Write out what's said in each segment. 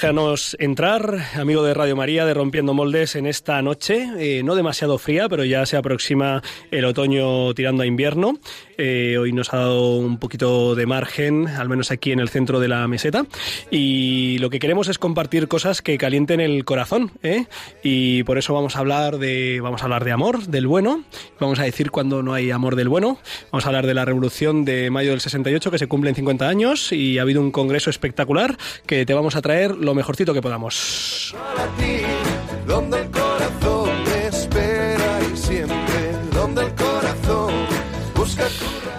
Déjanos entrar, amigo de Radio María, de Rompiendo Moldes, en esta noche, eh, no demasiado fría, pero ya se aproxima el otoño tirando a invierno. Eh, hoy nos ha dado un poquito de margen, al menos aquí en el centro de la meseta. Y lo que queremos es compartir cosas que calienten el corazón. ¿eh? Y por eso vamos a hablar de, vamos a hablar de amor, del bueno. Vamos a decir cuando no hay amor del bueno. Vamos a hablar de la revolución de mayo del 68, que se cumplen 50 años. Y ha habido un congreso espectacular que te vamos a traer mejorcito que podamos. donde el corazón espera y siempre, donde el corazón busca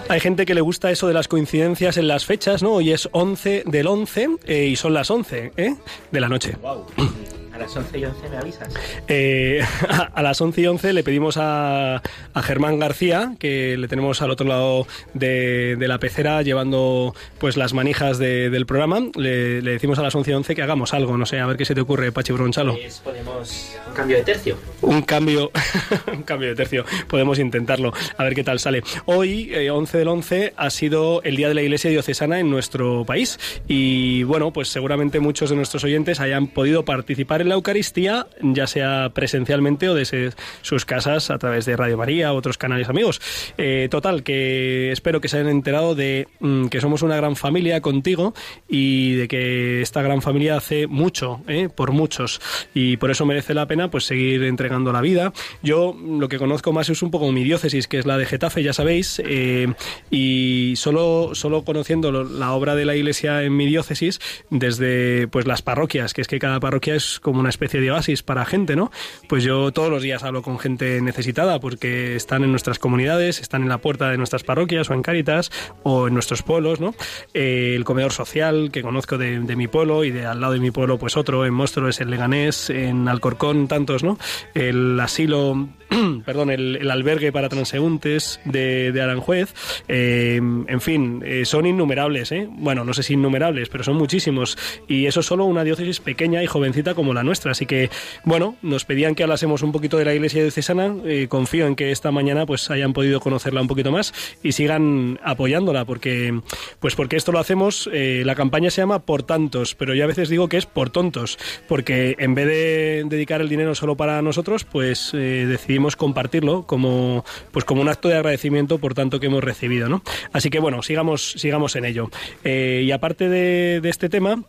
Hay gente que le gusta eso de las coincidencias en las fechas, ¿no? Hoy es 11 del 11 eh, y son las 11 ¿eh? de la noche. A las 11 y 11 me avisas. Eh, a las 11 y 11 le pedimos a, a, Germán García, que le tenemos al otro lado de, de la pecera llevando pues las manijas de, del programa, le, le, decimos a las 11 y 11 que hagamos algo, no sé, a ver qué se te ocurre, Pachi Bronchalo. Pues ponemos un cambio de tercio. Un cambio, un cambio de tercio, podemos intentarlo, a ver qué tal sale. Hoy, eh, 11 del 11, ha sido el Día de la Iglesia Diocesana en nuestro país y bueno, pues seguramente muchos de nuestros oyentes hayan podido participar en la Eucaristía, ya sea presencialmente o desde sus casas a través de Radio María u otros canales amigos. Eh, total, que espero que se hayan enterado de mm, que somos una gran familia contigo y de que esta gran familia hace mucho eh, por muchos y por eso merece la pena pues seguir entregando la vida. Yo lo que conozco más es un poco mi diócesis, que es la de Getafe, ya sabéis, eh, y solo, solo conociendo la obra de la Iglesia en mi diócesis, desde pues las parroquias, que es que cada parroquia es como una especie de oasis para gente, ¿no? Pues yo todos los días hablo con gente necesitada porque están en nuestras comunidades, están en la puerta de nuestras parroquias o en Cáritas o en nuestros pueblos, ¿no? Eh, el comedor social que conozco de, de, mi pueblo y de al lado de mi pueblo pues otro, en Monstruo es el Leganés, en Alcorcón tantos, ¿no? El asilo perdón, el, albergue para transeúntes de, de Aranjuez, eh, en fin, eh, son innumerables, ¿eh? bueno, no sé si innumerables, pero son muchísimos, y eso es solo una diócesis pequeña y jovencita como la nuestra, así que, bueno, nos pedían que hablásemos un poquito de la iglesia diocesana, eh, confío en que esta mañana pues hayan podido conocerla un poquito más y sigan apoyándola, porque, pues porque esto lo hacemos, eh, la campaña se llama Por Tantos, pero yo a veces digo que es por tontos, porque en vez de dedicar el dinero solo para nosotros, pues decidimos compartirlo como pues como un acto de agradecimiento por tanto que hemos recibido, ¿no? Así que bueno, sigamos sigamos en ello. Eh, y aparte de este tema,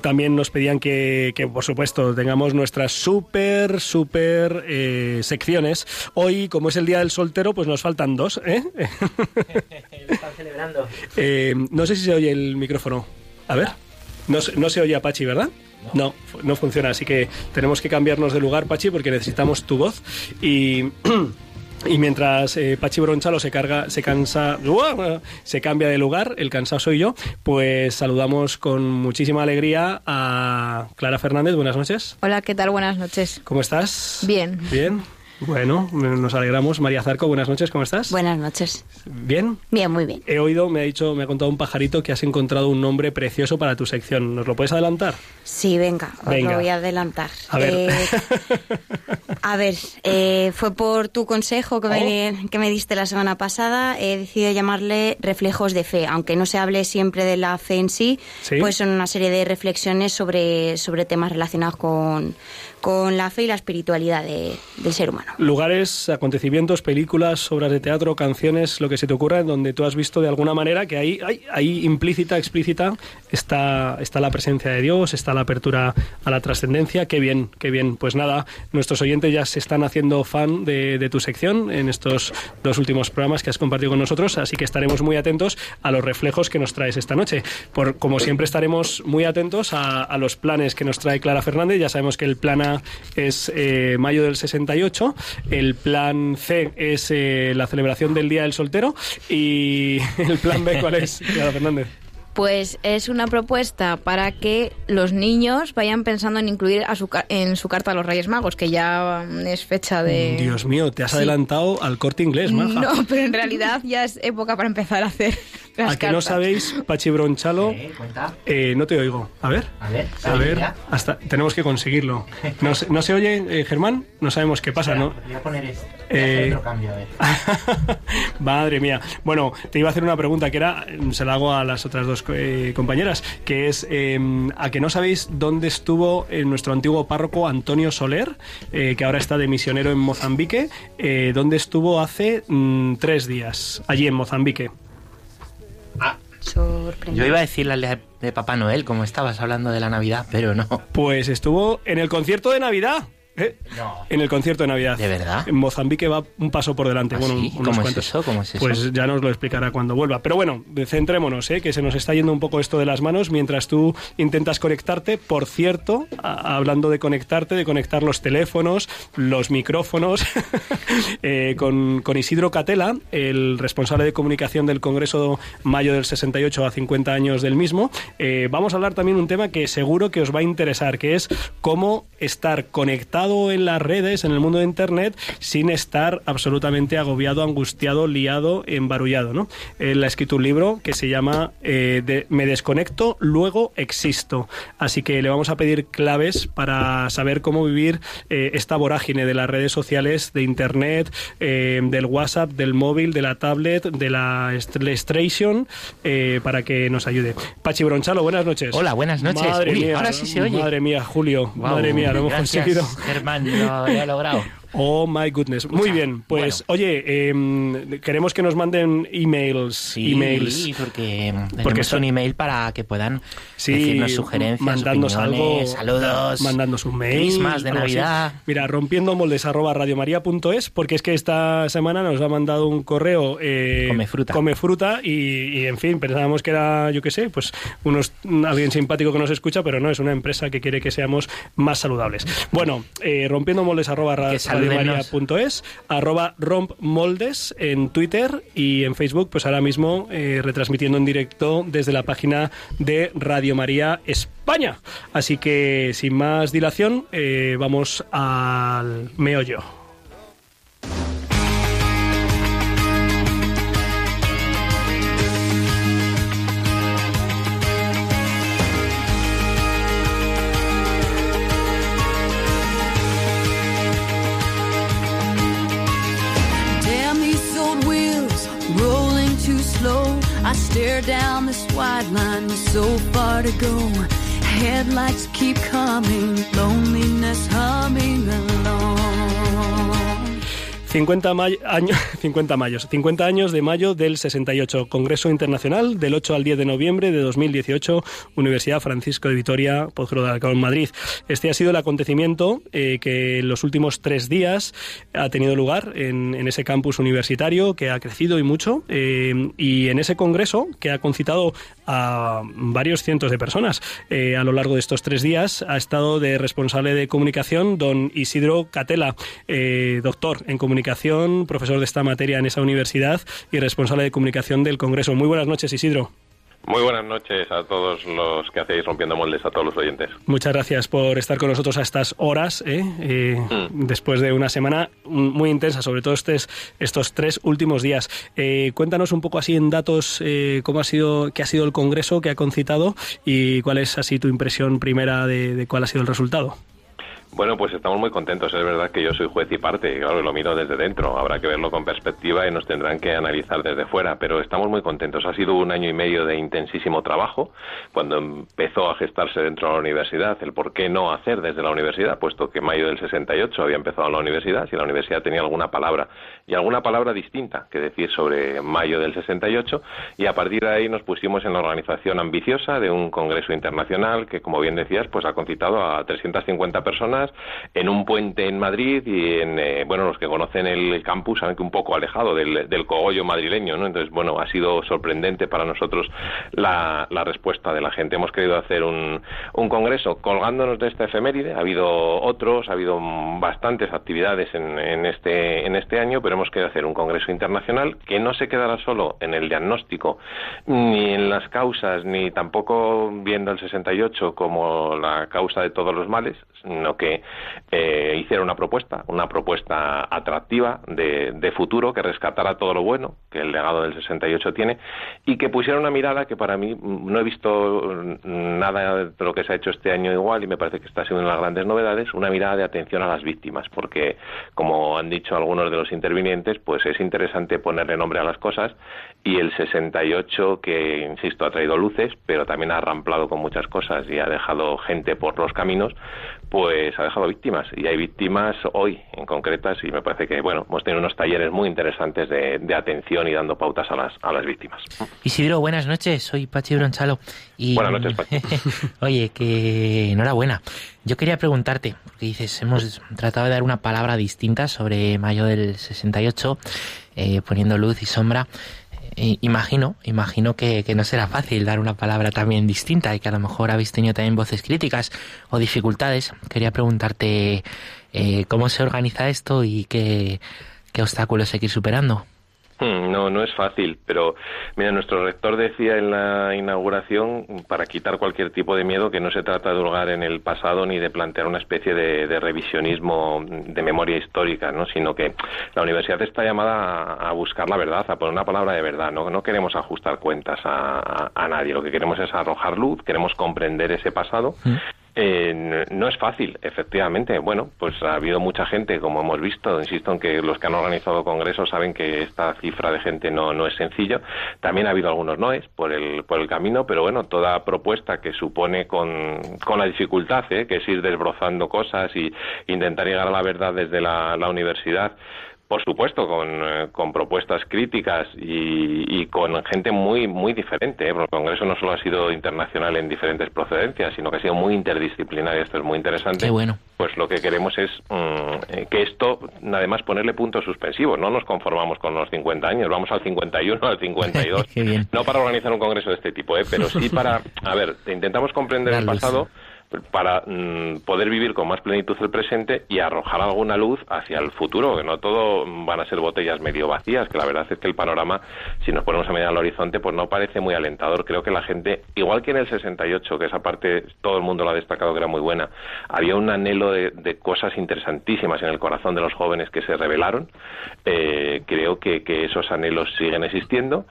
también nos pedían que, que, por supuesto, tengamos nuestras súper, súper eh, secciones. Hoy, como es el Día del Soltero, pues nos faltan dos. ¿eh? están celebrando. Eh, no sé si se oye el micrófono. A ver. No, no se oye a Pachi, ¿verdad? No, no funciona, así que tenemos que cambiarnos de lugar, Pachi, porque necesitamos tu voz. Y. Y mientras eh, Pachi Bronchalo se carga, se cansa, se cambia de lugar, el cansado soy yo, pues saludamos con muchísima alegría a Clara Fernández. Buenas noches. Hola, ¿qué tal? Buenas noches. ¿Cómo estás? Bien. Bien. Bueno, nos alegramos. María Zarco, buenas noches, ¿cómo estás? Buenas noches. ¿Bien? Bien, muy bien. He oído, me ha dicho, me ha contado un pajarito que has encontrado un nombre precioso para tu sección. ¿Nos lo puedes adelantar? Sí, venga, os venga. lo voy a adelantar. A ver. Eh, a ver, eh, fue por tu consejo que, Oh. me, que me diste la semana pasada. He decidido llamarle reflejos de fe. Aunque no se hable siempre de la fe en sí, ¿Sí? pues son una serie de reflexiones sobre, sobre temas relacionados con, con la fe y la espiritualidad de- del ser humano. Lugares, acontecimientos, películas, obras de teatro, canciones, lo que se te ocurra, en donde tú has visto de alguna manera que ahí, ahí, ahí implícita, explícita, está, está la presencia de Dios, está la apertura a la trascendencia. Qué bien, qué bien. Pues nada, nuestros oyentes ya se están haciendo fan de, de tu sección en estos dos últimos programas que has compartido con nosotros, así que estaremos muy atentos a los reflejos que nos traes esta noche. Por, como siempre estaremos muy atentos a, a los planes que nos trae Clara Fernández. Ya sabemos que el plan A es eh, mayo del 68, el plan C es eh, la celebración del Día del Soltero y el plan B, ¿cuál es, Clara Fernández? Pues es una propuesta para que los niños vayan pensando en incluir a su en su carta a los Reyes Magos, que ya mm, es fecha de... Dios mío, te has Sí. adelantado al corte inglés, maja. No, pero en realidad ya es época para empezar a hacer las ¿A que no cartas. sabéis, Pachi Bronchalo? Eh. Eh, no te oigo. A ver. A ver, hasta tenemos que conseguirlo. ¿No, se- no se oye, eh, Germán? No sabemos qué pasa, ¿no? Voy a poner este. Voy a Eh, otro cambio, a ver. Madre mía. Bueno, te iba a hacer una pregunta que era, se la hago a las otras dos eh, compañeras, que es eh, a que no sabéis dónde estuvo eh, nuestro antiguo párroco Antonio Soler, eh, que ahora está de misionero en Mozambique, eh, dónde estuvo hace mm, tres días, allí en Mozambique. Sorprendente. Yo iba a decir la de, de Papá Noel, como estabas hablando de la Navidad, pero no. Pues estuvo en el concierto de Navidad. ¿Eh? No. En el concierto de Navidad. ¿De verdad? En Mozambique va un paso por delante. ¿Ah, bueno, sí? unos ¿Cómo es eso? ¿Cómo es eso? Pues ya nos lo explicará cuando vuelva. Pero bueno, centrémonos, ¿eh? que se nos está yendo un poco esto de las manos mientras tú intentas conectarte. Por cierto, a- hablando de conectarte, de conectar los teléfonos, los micrófonos, eh, con, con Isidro Catela, el responsable de comunicación del Congreso Mayo del 68 a 50 años del mismo, eh, vamos a hablar también un tema que seguro que os va a interesar, que es cómo estar conectado en las redes, en el mundo de Internet, sin estar absolutamente agobiado, angustiado, liado, embarullado. ¿no? Él ha escrito un libro que se llama eh, de- Me desconecto, luego existo. Así que le vamos a pedir claves para saber cómo vivir eh, esta vorágine de las redes sociales, de Internet, eh, del WhatsApp, del móvil, de la tablet, de la Station, eh, para que nos ayude. Pachi Bronchalo, buenas noches. Hola, buenas noches. Madre Uy, mía, ahora sí se oye. Madre mía, Julio. Guau, madre mía, lo hemos conseguido. Germán, lo, lo he logrado. Oh my goodness. Muy bien, pues oye, em, queremos que nos manden emails. Sí, emails. porque Porque está- un email para que puedan Sí, decirnos sugerencias, algo, opiniones, saludos, mandándonos un mail, Christmas de así. Navidad. Mira, rompiendo moldes arroba radiomaria.es, porque es que esta semana nos ha mandado un correo eh, Come fruta. come fruta y, y, en fin, pensábamos que era, yo qué sé, pues unos alguien simpático que nos escucha, pero no, es una empresa que quiere que seamos más saludables. Bueno, eh, rompiendo moldes arroba. radiomaria.es, arroba rompmoldes en Twitter y en Facebook, pues ahora mismo eh, retransmitiendo en directo desde la página de Radio María España. Así que sin más dilación, eh, vamos al meollo. Stare down this wide line with so far to go. Headlights keep coming, loneliness humming along. 50 may- años, 50 mayos, 50 años de mayo del 68, Congreso Internacional del 8 al 10 de noviembre de 2018, Universidad Francisco de Vitoria, Postgrado de Alcalá, Madrid. Este ha sido el acontecimiento eh, que en los últimos tres días ha tenido lugar en, en ese campus universitario que ha crecido y mucho eh, y en ese congreso que ha concitado a varios cientos de personas eh, a lo largo de estos tres días ha estado de responsable de comunicación don Isidro Catela, eh, doctor en comunicación, profesor de esta materia en esa universidad y responsable de comunicación del Congreso. Muy buenas noches, Isidro. Muy buenas noches a todos los que hacéis Rompiendo Moldes, a todos los oyentes. Muchas gracias por estar con nosotros a estas horas, ¿eh? Eh, después de una semana muy intensa, sobre todo estos, estos tres últimos días. Eh, cuéntanos un poco así en datos eh, cómo ha sido, qué ha sido el congreso que ha concitado y cuál es así tu impresión primera de, de cuál ha sido el resultado. Bueno, pues estamos muy contentos. Es verdad que yo soy juez y parte, claro, lo miro desde dentro. Habrá que verlo con perspectiva y nos tendrán que analizar desde fuera, pero estamos muy contentos. Ha sido un año y medio de intensísimo trabajo. Cuando empezó a gestarse dentro de la universidad, el por qué no hacer desde la universidad, puesto que mayo del 68 había empezado la universidad, si la universidad tenía alguna palabra y alguna palabra distinta que decir sobre mayo del 68, y a partir de ahí nos pusimos en la organización ambiciosa de un congreso internacional que, como bien decías, pues ha concitado a 350 personas en un puente en Madrid y en, eh, bueno, los que conocen el campus saben que un poco alejado del, del cogollo madrileño, ¿no? Entonces, bueno, ha sido sorprendente para nosotros la, la respuesta de la gente. Hemos querido hacer un, un congreso colgándonos de esta efeméride. Ha habido otros, ha habido bastantes actividades en, en este, en este año, pero hemos querido hacer un congreso internacional que no se quedará solo en el diagnóstico, ni en las causas, ni tampoco viendo el 68 como la causa de todos los males, sino que eh, hiciera una propuesta, una propuesta atractiva de, futuro que rescatara todo lo bueno que el legado del 68 tiene y que pusiera una mirada que para mí mm, no he visto mm, nada de lo que se ha hecho este año igual y me parece que está siendo una de las grandes novedades, una mirada de atención a las víctimas, porque como han dicho algunos de los intervinientes, pues es interesante ponerle nombre a las cosas y el 68 que, insisto, ha traído luces, pero también ha ramplado con muchas cosas y ha dejado gente por los caminos, pues ha dejado víctimas y hay víctimas hoy en concretas y me parece que, bueno, hemos tenido unos talleres muy interesantes de, de atención y dando pautas a las, a las víctimas. Isidro, buenas noches, soy Pachi Bronchalo. Y, Buenas noches, Pachi. Oye, que enhorabuena. Yo quería preguntarte, porque dices, hemos tratado de dar una palabra distinta sobre mayo del 68, eh, poniendo luz y sombra. Eh, imagino, imagino que, no será fácil dar una palabra también distinta y que a lo mejor habéis tenido también voces críticas o dificultades. Quería preguntarte eh, cómo se organiza esto y qué, qué obstáculos hay que ir superando. Hmm, No, no es fácil, pero mira, nuestro rector decía en la inauguración, para quitar cualquier tipo de miedo, que no se trata de hurgar en el pasado ni de plantear una especie de, de revisionismo de memoria histórica, ¿no? sino que la universidad está llamada a, buscar la verdad, a poner una palabra de verdad. No, no queremos ajustar cuentas a, nadie, lo que queremos es arrojar luz, queremos comprender ese pasado. Eh, no es fácil, efectivamente. Bueno, pues ha habido mucha gente, como hemos visto. Insisto en que los que han organizado congresos saben que esta cifra de gente no, no es sencillo. También ha habido algunos noes por el, por el camino, pero bueno, toda propuesta que supone con, con la dificultad, ¿eh? que es ir desbrozando cosas y intentar llegar a la verdad desde la universidad. Por supuesto, con, eh, con propuestas críticas y, y con gente muy muy diferente. ¿eh? Porque el Congreso no solo ha sido internacional en diferentes procedencias, sino que ha sido muy interdisciplinario. Esto es muy interesante. Qué bueno. Pues lo que queremos es mm, eh, que esto, además, ponerle puntos suspensivos. No nos conformamos con los 50 años, vamos al 51, al 52. Qué bien. No para organizar un congreso de este tipo, ¿eh? pero sí para, a ver, intentamos comprender el pasado para mm, poder vivir con más plenitud el presente y arrojar alguna luz hacia el futuro, que no todo van a ser botellas medio vacías, que la verdad es que el panorama, si nos ponemos a mirar al horizonte, pues no parece muy alentador. Creo que la gente, igual que en el 68, que esa parte todo el mundo lo ha destacado que era muy buena, había un anhelo de, cosas interesantísimas en el corazón de los jóvenes que se revelaron. Eh, creo que esos anhelos siguen existiendo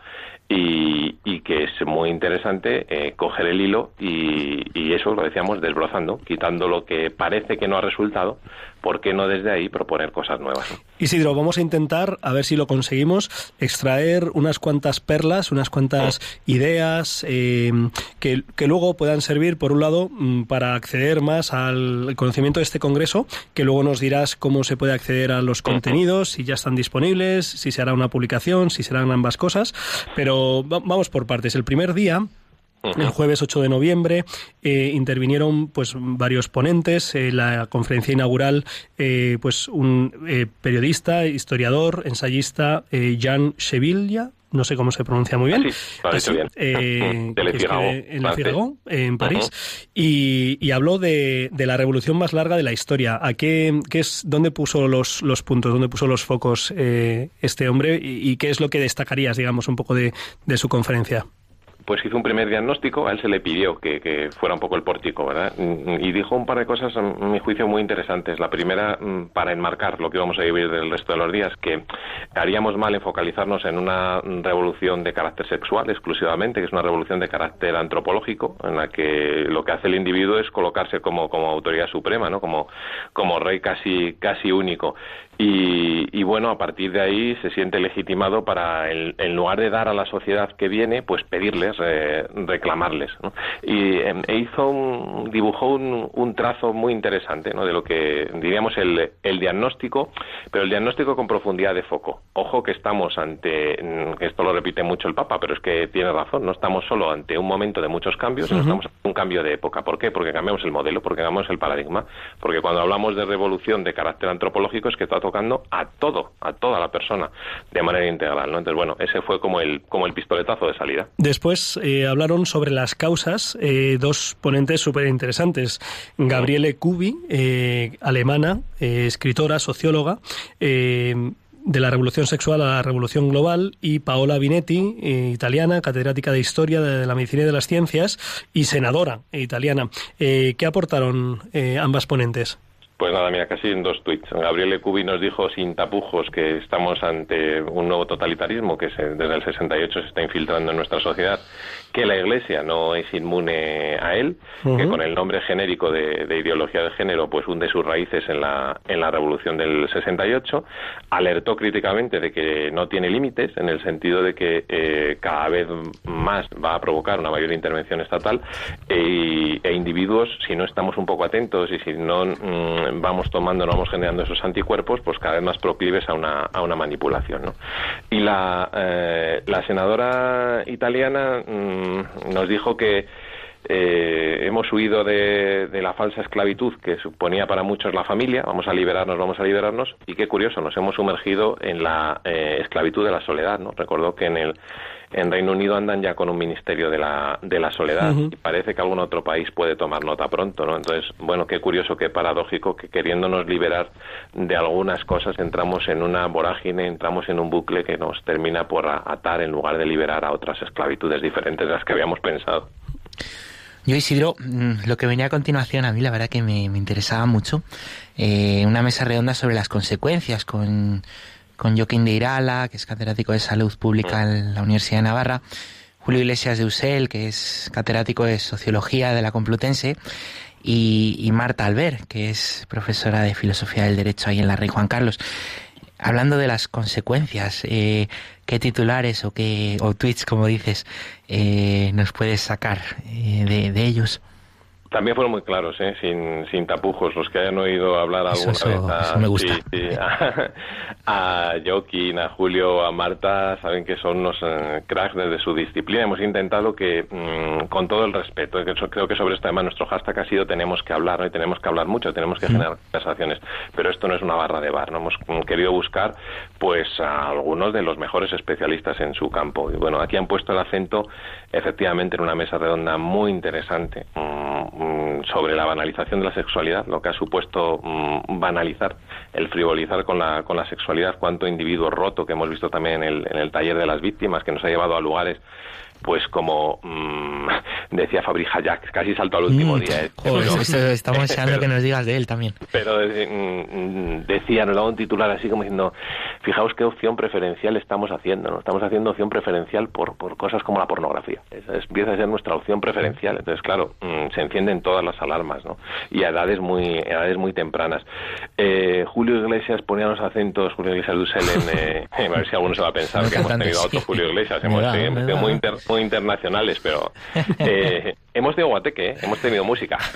y, y que es muy interesante eh, coger el hilo y, y eso lo decíamos desbrozando, quitando lo que parece que no ha resultado, ¿por qué no desde ahí proponer cosas nuevas? Isidro, vamos a intentar, a ver si lo conseguimos, extraer unas cuantas perlas, unas cuantas ideas eh, que, que luego puedan servir, por un lado, mm, para acceder más al conocimiento de este congreso, que luego nos dirás cómo se puede acceder a los contenidos, si ya están disponibles, si se hará una publicación, si serán ambas cosas. Pero va- vamos por partes. El primer día, el jueves 8 de noviembre eh, intervinieron pues varios ponentes. En la conferencia inaugural, eh, pues un eh, periodista, historiador, ensayista, eh, Jan Chevilla. No sé cómo se pronuncia muy bien. Ah, eh, en. Figaro, en París, y, y habló de, de la revolución más larga de la historia. ¿A qué, qué es, dónde puso los, los puntos, dónde puso los focos eh, este hombre y, y qué es lo que destacarías, digamos, un poco de, de su conferencia? Pues hizo un primer diagnóstico, a él se le pidió que, que fuera un poco el pórtico, ¿verdad? Y dijo un par de cosas, mi juicio, muy interesantes. La primera, mm, para enmarcar lo que íbamos a vivir del resto de los días, que haríamos mal en focalizarnos en una revolución de carácter sexual exclusivamente, que es una revolución de carácter antropológico, en la que lo que hace el individuo es colocarse como, como autoridad suprema, ¿no? Como, como rey casi, casi único. Y, y bueno, a partir de ahí se siente legitimado para, en, en lugar de dar a la sociedad que viene, pues pedirles, eh, reclamarles. ¿no? Y em, e hizo un, dibujó un, un trazo muy interesante ¿no? de lo que diríamos el, el diagnóstico, pero el diagnóstico con profundidad de foco. Ojo que estamos ante, mm, que esto lo repite mucho el Papa, pero es que tiene razón, no estamos solo ante un momento de muchos cambios, sino estamos ante un cambio de época. ¿Por qué? Porque cambiamos el modelo, porque cambiamos el paradigma, porque cuando hablamos de revolución de carácter antropológico es que está tocando a todo, a toda la persona, de manera integral. ¿no? Entonces, bueno, ese fue como el, como el pistoletazo de salida. Después eh, hablaron sobre las causas eh, dos ponentes súper interesantes. Gabriele Cubi, eh, alemana, eh, escritora, socióloga, eh, de la revolución sexual a la revolución global, y Paola Binetti, eh, italiana, catedrática de Historia de la Medicina y de las Ciencias y senadora italiana. Eh, ¿Qué aportaron eh, ambas ponentes? Pues nada, mira, casi en dos tweets. Gabriele Cubi nos dijo sin tapujos que estamos ante un nuevo totalitarismo que se- desde el 68 se está infiltrando en nuestra sociedad, que la Iglesia no es inmune a él, que con el nombre genérico de, de ideología de género pues hunde sus raíces en la, en la revolución del 68, alertó críticamente de que no tiene límites en el sentido de que eh, cada vez más va a provocar una mayor intervención estatal e, e individuos, si no estamos un poco atentos y si no mm, vamos tomando, no vamos generando esos anticuerpos, pues cada vez más proclives a una, a una manipulación. ¿no? Y la, eh, la senadora italiana mm, nos dijo que eh, hemos huido de, la falsa esclavitud que suponía para muchos la familia, vamos a liberarnos, vamos a liberarnos, y qué curioso, nos hemos sumergido en la eh, esclavitud de la soledad, ¿no? Recordó que en el en Reino Unido andan ya con un ministerio de la, de la soledad y parece que algún otro país puede tomar nota pronto, ¿no? Entonces, bueno, qué curioso, qué paradójico que queriéndonos liberar de algunas cosas entramos en una vorágine, entramos en un bucle que nos termina por atar en lugar de liberar a otras esclavitudes diferentes de las que habíamos pensado. Yo, Isidro, mm, lo que venía a continuación a mí la verdad que me, me interesaba mucho. Eh, una mesa redonda sobre las consecuencias con, con Joaquín de Irala, que es catedrático de salud pública en la Universidad de Navarra, Julio Iglesias de Usel, que es catedrático de sociología de la Complutense, y, y Marta Alber, que es profesora de filosofía del derecho ahí en la Rey Juan Carlos. Hablando de las consecuencias, eh, ¿qué titulares o qué o tweets, como dices, eh, nos puedes sacar eh, de, de ellos? También fueron muy claros, ¿eh? sin, sin tapujos. Los que hayan oído hablar alguna eso- vez a, eso me gusta. sí, sí, a, a Joaquín, a Julio, a Marta, saben que son unos eh, cracks desde su disciplina. Hemos intentado que, mm, con todo el respeto, que creo que sobre esto además nuestro hashtag ha sido tenemos que hablar, ¿no? y tenemos que hablar mucho, tenemos que generar conversaciones. Pero esto no es una barra de bar, ¿no? Hemos mm, querido buscar pues a algunos de los mejores especialistas en su campo. Y bueno, aquí han puesto el acento efectivamente en una mesa redonda muy interesante mm, sobre la banalización de la sexualidad, lo que ha supuesto mm, banalizar, el frivolizar con la, con la sexualidad, cuánto individuo roto que hemos visto también en el, en el taller de las víctimas, que nos ha llevado a lugares pues como mm, decía Fabri Hayak, casi salto al último Mm, día. joder, Pero- esto- estamos deseando pero- que nos digas de él también. pero eh, mm, decía, nos daba un titular así como diciendo, fijaos qué opción preferencial estamos haciendo, ¿no? Estamos haciendo opción preferencial por, por cosas como la pornografía. Esa es- empieza a ser nuestra opción preferencial. Entonces, claro, mm, se encienden todas las alarmas, ¿no? Y a edades muy, edades muy tempranas. Eh, Julio Iglesias ponía los acentos, Julio Iglesias Dussel, en, eh, a ver si alguno se va a pensar que hemos tenido a otro. Julio Iglesias. Hemos, da. muy, inter- muy internacionales, pero eh, hemos tenido guateque, ¿eh? hemos tenido música.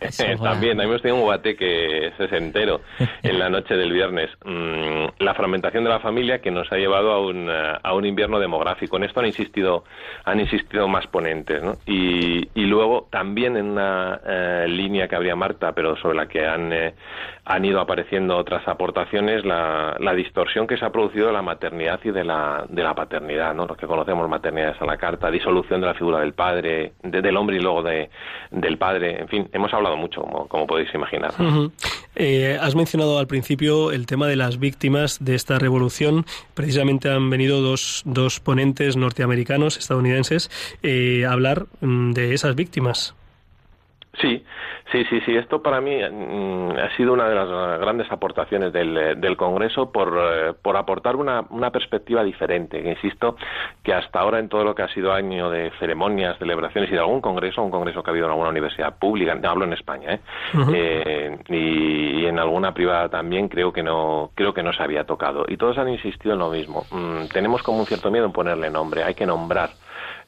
Eh, eh, también, hemos tenido un guateque sesentero en la noche del viernes. Mm, la fragmentación de la familia que nos ha llevado a un, eh, a un invierno demográfico. En esto han insistido, han insistido más ponentes. ¿no? Y, y luego también en una eh, línea que habría Marta, pero sobre la que han, eh, han ido apareciendo otras aportaciones, la, la distorsión que se ha producido de la maternidad y de la, de la paternidad, ¿no? lo que conocemos maternidades a la carta, disolución de la figura del padre, de- del hombre y luego de, del padre. En fin, hemos hablado mucho, como, como podéis imaginar. Eh, has mencionado al principio el tema de las víctimas de esta revolución. Precisamente han venido dos, dos ponentes norteamericanos, estadounidenses, eh, a hablar mm, de esas víctimas. Sí, sí, sí, sí. Esto para mí mm, ha sido una de las grandes aportaciones del, eh, del Congreso por, eh, por aportar una, una perspectiva diferente. Insisto que hasta ahora en todo lo que ha sido año de ceremonias, celebraciones y de algún congreso, un congreso que ha habido en alguna universidad pública, hablo en España, ¿eh? Eh, y, y en alguna privada también creo que no creo que no se había tocado. Y todos han insistido en lo mismo. Mm, tenemos como un cierto miedo en ponerle nombre. Hay que nombrar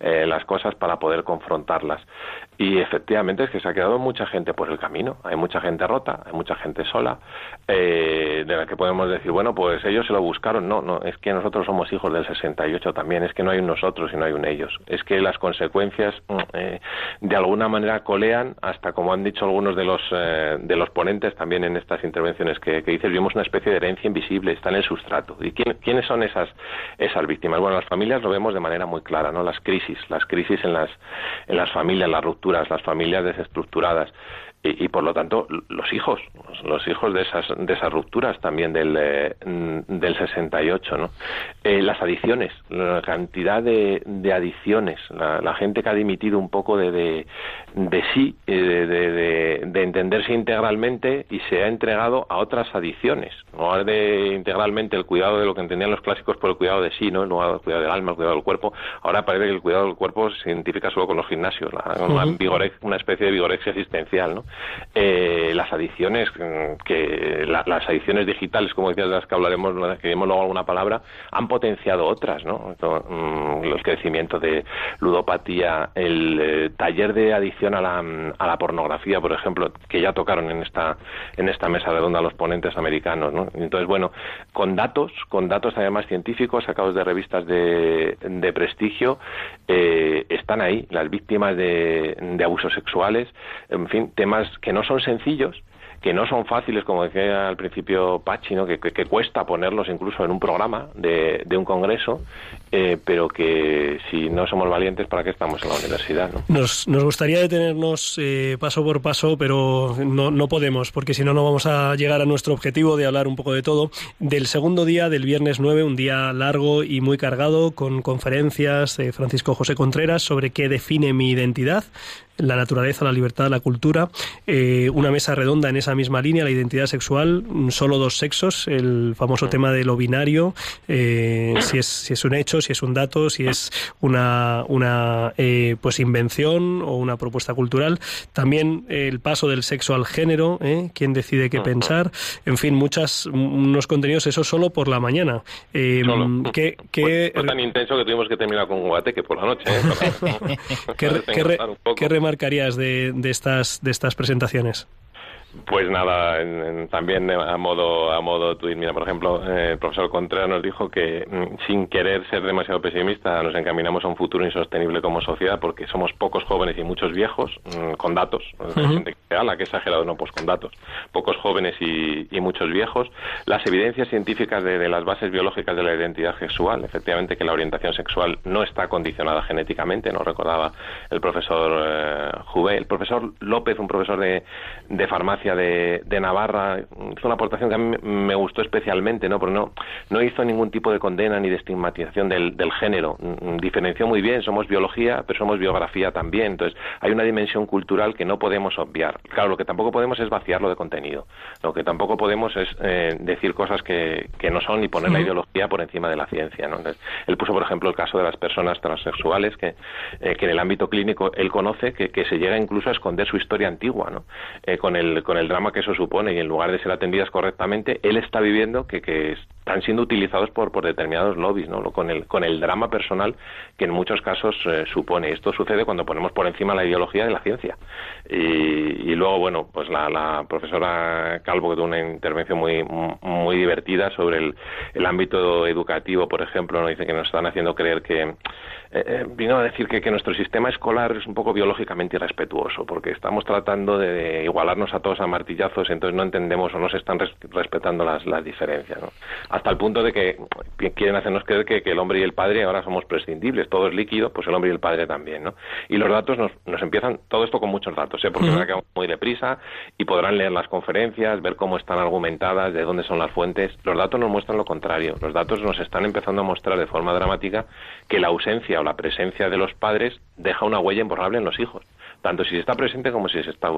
eh, las cosas para poder confrontarlas. Y efectivamente es que se ha quedado mucha gente por el camino. Hay mucha gente rota, hay mucha gente sola, eh, de la que podemos decir, bueno, pues ellos se lo buscaron. No, no, es que nosotros somos hijos del 68 también. Es que no hay un nosotros y no hay un ellos. Es que las consecuencias mm, eh, de alguna manera colean, hasta como han dicho algunos de los, eh, de los ponentes también en estas intervenciones que, dices, vimos una especie de herencia invisible, está en el sustrato. ¿Y quién- quiénes son esas, esas víctimas? Bueno, las familias lo vemos de manera muy clara, ¿no? Las crisis, las crisis en las, en las familias, las las familias desestructuradas. Y, y, por lo tanto los hijos los, hijos de esas de esas rupturas también del eh, del 68 no Eh, las adicciones la cantidad de, de adicciones la, la gente que ha dimitido un poco de de, de sí eh, de, de, de- de entenderse integralmente y se ha entregado a otras adicciones no de integralmente el cuidado de lo que entendían los clásicos por el cuidado de sí no el cuidado del alma el cuidado del cuerpo. Ahora parece que el cuidado del cuerpo se identifica solo con los gimnasios la, una, una especie de vigorexia existencial no eh, las adicciones mm, que la- las adicciones digitales como decías de las que hablaremos que diremos luego alguna palabra han potenciado otras no To- mm, el crecimiento de ludopatía el eh, taller de adicción a la, mm, a la pornografía por ejemplo que ya tocaron en esta en esta mesa redonda los ponentes americanos no entonces bueno con datos con datos además científicos sacados de revistas de, de prestigio eh, están ahí las víctimas de, de abusos sexuales en fin temas que no son sencillos que no son fáciles, como decía al principio Pachi, ¿no? que, cuesta ponerlos incluso en un programa de, un congreso, eh, pero que si no somos valientes, ¿para qué estamos en la universidad? ¿no? Nos, nos gustaría detenernos eh, paso por paso, pero no, no podemos, porque si no, no vamos a llegar a nuestro objetivo de hablar un poco de todo. Del segundo día, del viernes 9, un día largo y muy cargado, con conferencias de Francisco José Contreras sobre qué define mi identidad, la naturaleza, la libertad, la cultura. Eh, una mesa redonda en esa misma línea, la identidad sexual, mm, solo dos sexos, el famoso tema de lo binario, eh, si, es, si es un hecho, si es un dato, si es una, una eh, pues invención o una propuesta cultural. También el paso del sexo al género, ¿eh? quién decide qué pensar. En fin, muchas, unos contenidos, eso solo por la mañana. Eh, Solo. ¿qué, qué, Fue tan intenso que tuvimos que terminar con un guateque por la noche. Para- qué, para qué re- qué remarcarías de, de, estas, de estas presentaciones? Pues nada, en- en- también a modo a modo tuit, mira, por ejemplo, eh, el profesor Contreras nos dijo que mm, sin querer ser demasiado pesimista nos encaminamos a un futuro insostenible como sociedad porque somos pocos jóvenes y muchos viejos, mm, con datos, Ujú. gente que "Ala, qué exagerado, no, pues con datos, pocos jóvenes y, y muchos viejos, las evidencias científicas de, de las bases biológicas de la identidad sexual, efectivamente que la orientación sexual no está condicionada genéticamente, nos recordaba el profesor eh, el profesor López, un profesor de, de farmacia de, de Navarra, hizo una aportación que a mí me gustó especialmente, ¿no? Porque no, no hizo ningún tipo de condena ni de estigmatización del, del género. Mm, Diferenció muy bien, somos biología, pero somos biografía también. Entonces, hay una dimensión cultural que no podemos obviar. Claro, lo que tampoco podemos es vaciarlo de contenido. Lo que tampoco podemos es eh, decir cosas que, que no son y poner la ideología por encima de la ciencia, ¿no? Entonces, él puso, por ejemplo, el caso de las personas transexuales que, eh, que en el ámbito clínico él conoce que, que se llega incluso a esconder su historia antigua, ¿no? Eh, con, el, con el drama que eso supone y en lugar de ser atendidas correctamente, él está viviendo que, que están siendo utilizados por, por determinados lobbies, ¿no? Con el, con el drama personal que en muchos casos eh, supone. Esto sucede cuando ponemos por encima la ideología de la ciencia. Y, y luego, bueno, pues la, la profesora Calvo que tuvo una intervención muy, muy divertida sobre el, el ámbito educativo, por ejemplo, ¿no? dice que nos están haciendo creer que eh, eh, vino a decir que, que nuestro sistema escolar es un poco biológicamente irrespetuoso, porque estamos tratando de igualarnos a todos a martillazos, entonces no entendemos o no se están res- respetando las, las diferencias. ¿no? Hasta el punto de que quieren hacernos creer que, que el hombre y el padre ahora somos prescindibles, todo es líquido, pues el hombre y el padre también. ¿no? Y los datos nos, nos empiezan, todo esto con muchos datos, ¿eh? porque ahora que vamos muy deprisa y podrán leer las conferencias, ver cómo están argumentadas, de dónde son las fuentes. Los datos nos muestran lo contrario. Los datos nos están empezando a mostrar de forma dramática que la ausencia o la presencia de los padres deja una huella imborrable en los hijos. tanto si se está presente como si se está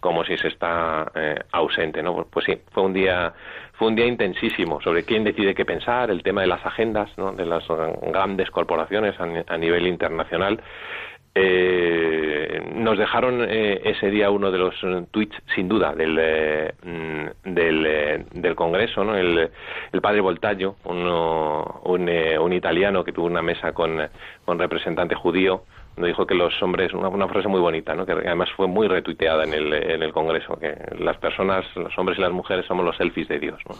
como si se está eh, ausente, ¿no? Pues, pues, sí, fue un día fue un día intensísimo sobre quién decide qué pensar, el tema de las agendas. De las grandes corporaciones a, nivel internacional. Eh, nos dejaron eh, ese día uno de los tweets, sin duda, del, eh, mm, del, del, Congreso, ¿no? el, el padre Voltaggio, uno, un, un, italiano que tuvo una mesa con, con representante judío, nos dijo que los hombres, una, frase muy bonita, ¿no? que además fue muy retuiteada en el, en el Congreso, que las personas, los hombres y las mujeres somos los selfies de Dios. ¿no?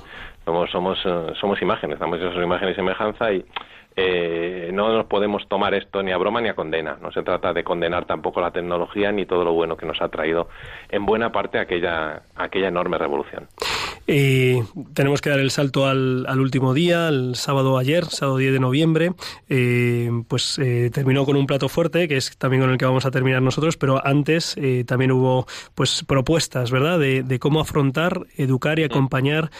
Somos, somos, eh, somos imágenes, estamos hechos imagen y semejanza y eh, no nos podemos tomar esto ni a broma ni a condena. No se trata de condenar tampoco la tecnología ni todo lo bueno que nos ha traído en buena parte aquella, aquella enorme revolución. Y tenemos que dar el salto al, al, último día, el sábado ayer, sábado 10 de noviembre. Eh, pues eh, terminó con un plato fuerte, que es también con el que vamos a terminar nosotros, pero antes eh, también hubo pues propuestas, ¿verdad?, de, de, cómo afrontar, educar y acompañar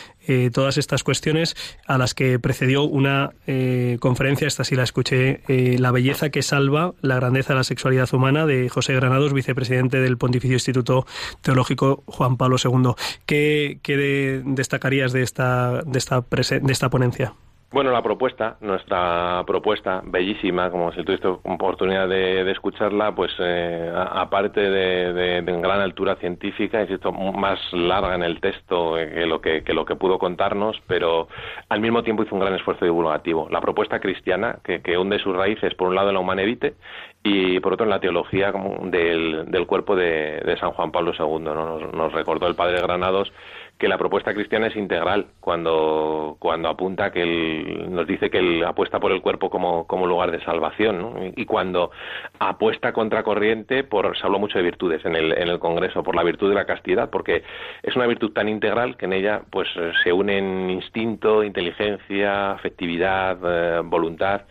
todas estas cuestiones a las que precedió una eh, conferencia, esta sí la escuché, eh, La belleza que salva la grandeza de la sexualidad humana, de José Granados, vicepresidente del Pontificio Instituto Teológico Juan Pablo II. ¿Qué, qué destacarías de esta, de esta, de esta ponencia? Bueno, la propuesta, nuestra propuesta, bellísima, como si tuviste oportunidad de, de escucharla, pues eh, aparte de, de, gran altura científica, insisto, más larga en el texto que lo que, lo que pudo contarnos, pero al mismo tiempo hizo un gran esfuerzo divulgativo. La propuesta cristiana, que, que hunde sus raíces, por un lado en la humanevite y por otro en la teología del, del cuerpo de, San Juan Pablo II. ¿no? Nos recordó el padre Granados que la propuesta cristiana es integral. Cuando, cuando apunta que él, nos dice que él apuesta por el cuerpo como, como lugar de salvación y, cuando apuesta contracorriente por se habló mucho de virtudes en el, en el Congreso por la virtud de la castidad porque es una virtud tan integral que en ella pues se unen instinto inteligencia afectividad eh, voluntad.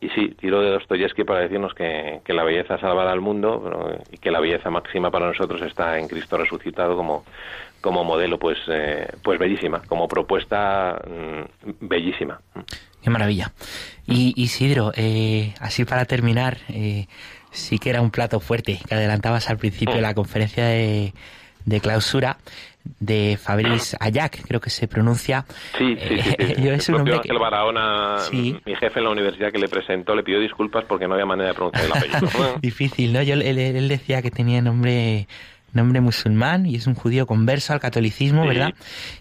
Y sí, tiro de Dostoyevsky para decirnos que, que, la belleza salvará al mundo y que la belleza máxima para nosotros está en Cristo resucitado como, como modelo, pues, eh, pues bellísima, como propuesta mmm, bellísima. Qué maravilla. Y Isidro, eh, así para terminar, eh, sí que era un plato fuerte que adelantabas al principio de la conferencia de, de clausura de Fabrice Ayac, creo que se pronuncia. Sí, sí, sí. sí. Yo es un nombre que... Barahona, sí. mi jefe en la universidad que le presentó, le pidió disculpas porque no había manera de pronunciar el apellido. Difícil, ¿no? Yo, él, él, decía que tenía nombre nombre musulmán y es un judío converso al catolicismo, sí, ¿verdad?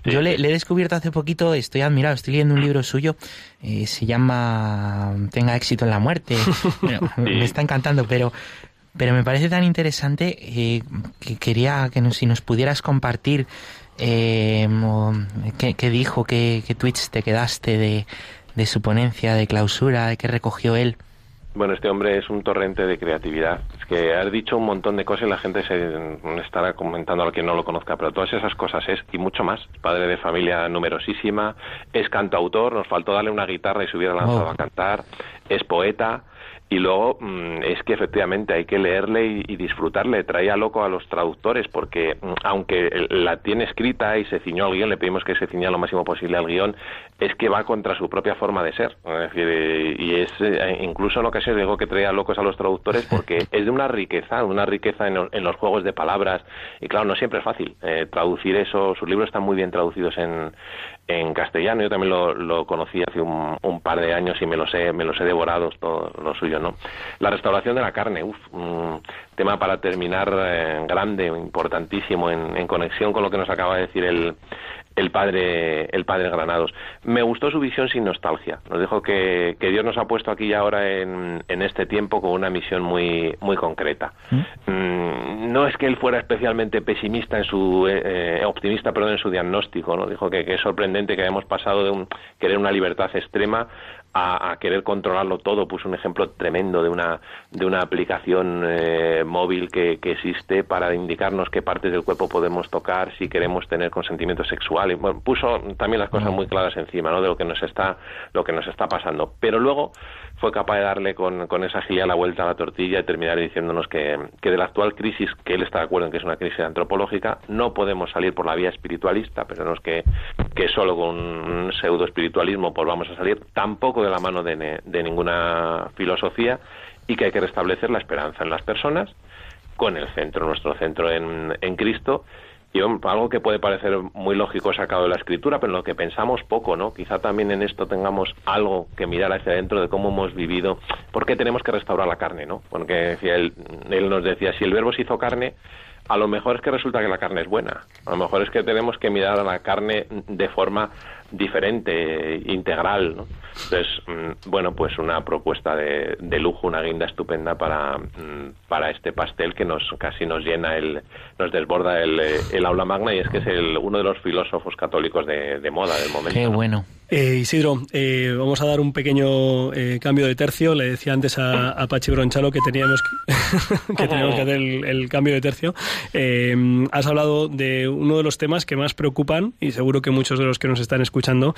Sí, Yo le, le, he descubierto hace poquito, estoy admirado, estoy leyendo un libro suyo, eh, se llama Tenga éxito en la muerte. bueno, me está encantando, pero pero me parece tan interesante eh, que quería que nos, si nos pudieras compartir eh, qué, qué, dijo, qué, qué, tweets te quedaste de, de su ponencia de clausura, de qué recogió él. Bueno, este hombre es un torrente de creatividad. Es que has dicho un montón de cosas y la gente se estará comentando a quien no lo conozca, pero todas esas cosas es y mucho más. Padre de familia numerosísima, es cantautor, nos faltó darle una guitarra y se hubiera lanzado oh. a cantar, es poeta, y luego mmm, es que efectivamente hay que leerle y, y, disfrutarle. Traía loco a los traductores porque mmm, aunque la tiene escrita y se ciñó al guion, le pedimos que se ciña lo máximo posible al guion, es que va contra su propia forma de ser. Es decir, eh, y es eh, incluso en ocasiones digo que traía locos a los traductores porque es de una riqueza, una riqueza en, en, los juegos de palabras. Y claro, no siempre es fácil eh, traducir eso. Sus libros están muy bien traducidos en, en castellano. Yo también lo, lo conocí hace un, un, par de años y me los he, me los he devorado todo lo suyo, ¿no? La restauración de la carne, uf, un tema para terminar eh, grande, importantísimo, en, en, conexión con lo que nos acaba de decir el, el padre el padre Granados. Me gustó su visión sin nostalgia. Nos dijo que, que Dios nos ha puesto aquí y ahora en, en, este tiempo con una misión muy muy concreta. ¿Mm? Mm, no es que él fuera especialmente pesimista en su eh, eh, optimista, perdón, en su diagnóstico. No dijo que, que, es sorprendente que hayamos pasado de un, querer una libertad extrema a, a, querer controlarlo todo. Puso un ejemplo tremendo de una, de una aplicación eh, móvil que, que, existe para indicarnos qué partes del cuerpo podemos tocar si queremos tener consentimiento sexual. Y, bueno, puso también las cosas muy claras encima ¿no? de lo que nos está, lo que nos está pasando. Pero luego fue capaz de darle con, con esa agilidad la vuelta a la tortilla y terminar diciéndonos que, que de la actual crisis, que él está de acuerdo en que es una crisis antropológica, no podemos salir por la vía espiritualista, pero no es que, que solo con un pseudo espiritualismo pues vamos a salir, tampoco de la mano de, de ninguna filosofía y que hay que restablecer la esperanza en las personas con el centro, nuestro centro en, en Cristo, y algo que puede parecer muy lógico sacado de la escritura, pero en lo que pensamos poco, ¿no? Quizá también en esto tengamos algo que mirar hacia adentro de cómo hemos vivido, por qué tenemos que restaurar la carne, ¿no? Porque decía él, él nos decía, si el verbo se hizo carne, a lo mejor es que resulta que la carne es buena. A lo mejor es que tenemos que mirar a la carne de forma diferente, integral. ¿no? Entonces, mm, bueno, pues una propuesta de, de, lujo, una guinda estupenda para, mm, para este pastel que nos casi nos llena, el, nos desborda el, el aula magna y es que es el, uno de los filósofos católicos de, de moda del momento. Qué bueno. Eh, Isidro, eh, vamos a dar un pequeño eh, cambio de tercio. Le decía antes a, a Pachi Bronchalo que teníamos que, que, teníamos que hacer el, el, cambio de tercio. Eh, has hablado de uno de los temas que más preocupan y seguro que muchos de los que nos están escuchando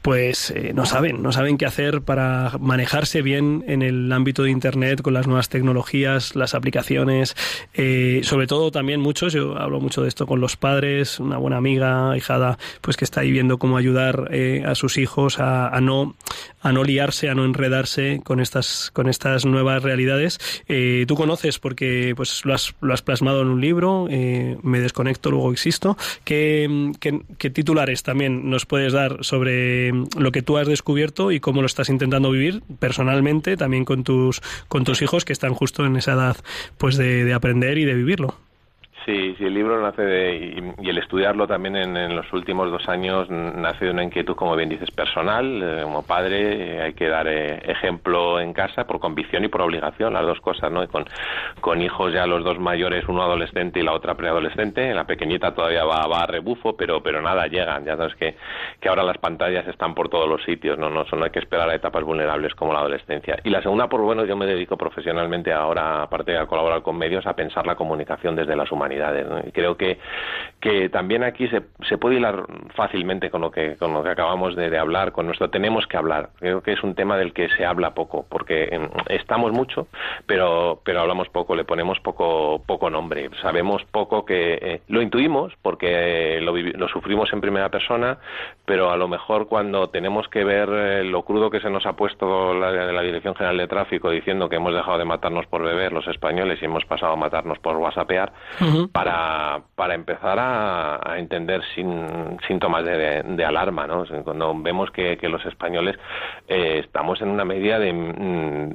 pues eh, no saben, no saben qué hacer para manejarse bien en el ámbito de Internet con las nuevas tecnologías, las aplicaciones. Eh, sobre todo también muchos, yo hablo mucho de esto con los padres, una buena amiga, hijada, pues que está ahí viendo cómo ayudar a sus hijos a, no a no liarse, a no enredarse con estas con estas nuevas realidades. Eh, tú conoces porque pues lo has, lo has plasmado en un libro, eh, me desconecto, luego existo. ¿Qué, ¿Qué, qué, titulares también nos puedes dar sobre lo que tú has descubierto y cómo lo estás intentando vivir personalmente, también con tus con tus hijos que están justo en esa edad pues de aprender y de vivirlo? Sí, sí, el libro nace de, y, el estudiarlo también en, en, los últimos dos años nace de una inquietud, como bien dices, personal. Eh, como padre eh, hay que dar eh, ejemplo en casa por convicción y por obligación, las dos cosas, ¿no? Y con, con hijos ya los dos mayores, uno adolescente y la otra preadolescente. La pequeñita todavía va, va a rebufo, pero, pero nada, llegan. Ya sabes que, que ahora las pantallas están por todos los sitios, ¿no? No, no hay que esperar a etapas vulnerables como la adolescencia. Y la segunda, por bueno, yo me dedico profesionalmente ahora, aparte de colaborar con medios, a pensar la comunicación desde las humanidades y creo que, que también aquí se, se puede hilar fácilmente con lo que, con lo que acabamos de, hablar, con nuestro tenemos que hablar. Creo que es un tema del que se habla poco, porque estamos mucho, pero, pero hablamos poco, le ponemos poco, poco nombre. Sabemos poco que eh, lo intuimos porque lo, lo, sufrimos en primera persona, pero a lo mejor cuando tenemos que ver eh, lo crudo que se nos ha puesto la, la Dirección General de Tráfico diciendo que hemos dejado de matarnos por beber los españoles y hemos pasado a matarnos por whatsappear, para, para empezar a, a entender sin, síntomas de, alarma, ¿no? Cuando vemos que, que los españoles eh, estamos en una media de,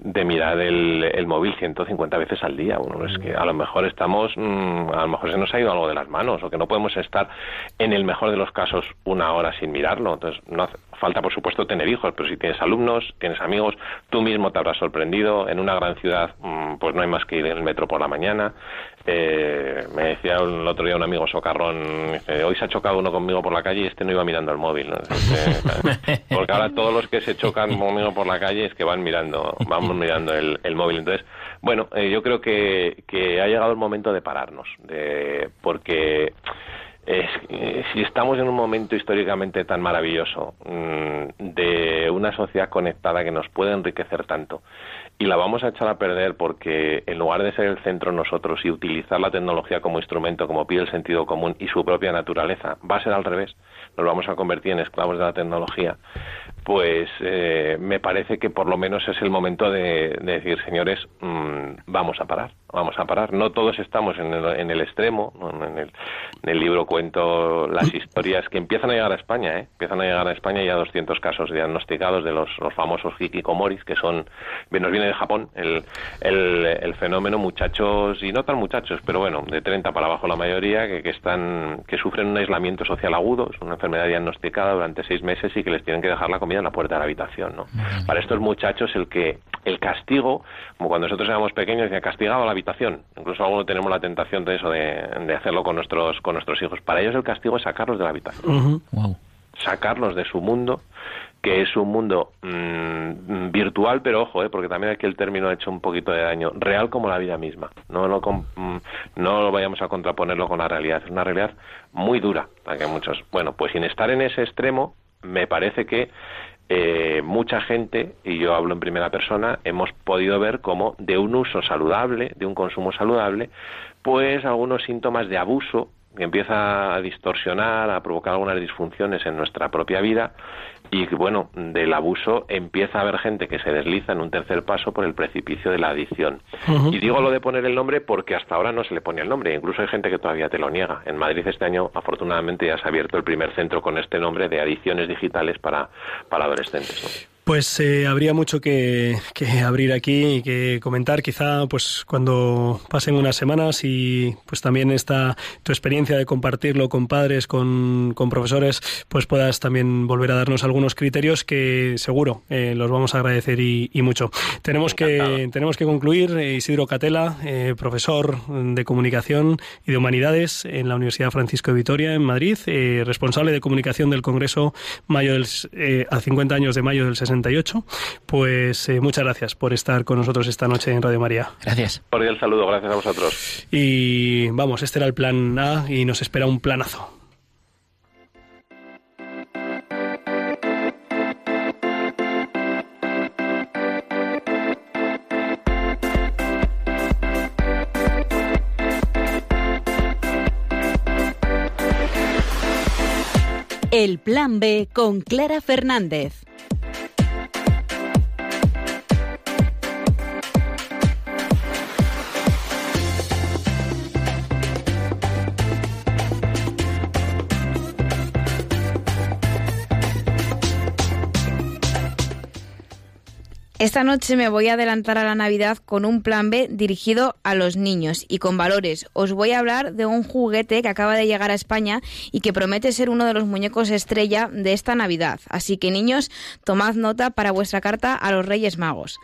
de mirar el, el, móvil 150 veces al día. Uno es que a lo mejor estamos, a lo mejor se nos ha ido algo de las manos o que no podemos estar en el mejor de los casos una hora sin mirarlo. Entonces, no hace falta, por supuesto, tener hijos, pero si tienes alumnos, tienes amigos, tú mismo te habrás sorprendido. En una gran ciudad, pues no hay más que ir en el metro por la mañana. Eh, me decía el otro día un amigo socarrón, dice, hoy se ha chocado uno conmigo por la calle y este no iba mirando el móvil. ¿no? Dice, porque ahora todos los que se chocan conmigo por la calle es que van mirando, vamos mirando el, el móvil. Entonces, bueno, eh, yo creo que, que ha llegado el momento de pararnos, de, porque es, eh, si estamos en un momento históricamente tan maravilloso mmm, de una sociedad conectada que nos puede enriquecer tanto y la vamos a echar a perder porque en lugar de ser el centro nosotros y utilizar la tecnología como instrumento, como pide el sentido común y su propia naturaleza, va a ser al revés, nos vamos a convertir en esclavos de la tecnología, pues eh, me parece que por lo menos es el momento de, de decir, señores, mmm, vamos a parar, vamos a parar. No todos estamos en el, en el extremo, en el, en el, libro cuento las historias que empiezan a llegar a España, ¿eh? empiezan a llegar a España ya 200 casos diagnosticados de los, los famosos hikikomoris, que son, nos viene de Japón, el, el, el, fenómeno muchachos, y no tan muchachos, pero bueno, de 30 para abajo la mayoría, que, que, están, que sufren un aislamiento social agudo, es una enfermedad diagnosticada durante seis meses y que les tienen que dejar la comida en la puerta de la habitación, ¿no? Para estos muchachos el que, el castigo, como cuando nosotros éramos pequeños, decía castigado a la habitación, incluso algunos tenemos la tentación de eso, de, de, hacerlo con nuestros, con nuestros hijos. Para ellos el castigo es sacarlos de la habitación. Uh -huh. wow. Sacarlos de su mundo que es un mundo mmm, virtual, pero ojo, eh, porque también aquí el término ha hecho un poquito de daño, real como la vida misma. No lo, mm, no lo vayamos a contraponerlo con la realidad, es una realidad muy dura, para que muchos, bueno, pues sin estar en ese extremo, me parece que eh, mucha gente, y yo hablo en primera persona, hemos podido ver cómo de un uso saludable, de un consumo saludable, pues algunos síntomas de abuso que empieza a distorsionar, a provocar algunas disfunciones en nuestra propia vida y bueno, del abuso empieza a haber gente que se desliza en un tercer paso por el precipicio de la adicción. Y digo lo de poner el nombre porque hasta ahora no se le pone el nombre, incluso hay gente que todavía te lo niega. En Madrid este año afortunadamente ya se ha abierto el primer centro con este nombre de adicciones digitales para, para adolescentes. ¿no? Pues eh, habría mucho que, que, abrir aquí y que comentar. Quizá, pues, cuando pasen unas semanas y, pues, también esta tu experiencia de compartirlo con padres, con, con profesores, pues puedas también volver a darnos algunos criterios que seguro eh, los vamos a agradecer y, y mucho. Tenemos que tenemos que concluir. Isidro Catela, eh, profesor de comunicación y de humanidades en la Universidad Francisco de Vitoria en Madrid, eh, responsable de comunicación del Congreso mayo del, eh, a 50 años de mayo del 60 pues eh, muchas gracias por estar con nosotros esta noche en Radio María. Gracias. Cordial saludo, gracias a vosotros. Y vamos, este era el plan A y nos espera un planazo. El Plan B con Clara Fernández. Esta noche me voy a adelantar a la Navidad con un plan B dirigido a los niños y con valores. Os voy a hablar de un juguete que acaba de llegar a España y que promete ser uno de los muñecos estrella de esta Navidad. Así que niños, tomad nota para vuestra carta a los Reyes Magos.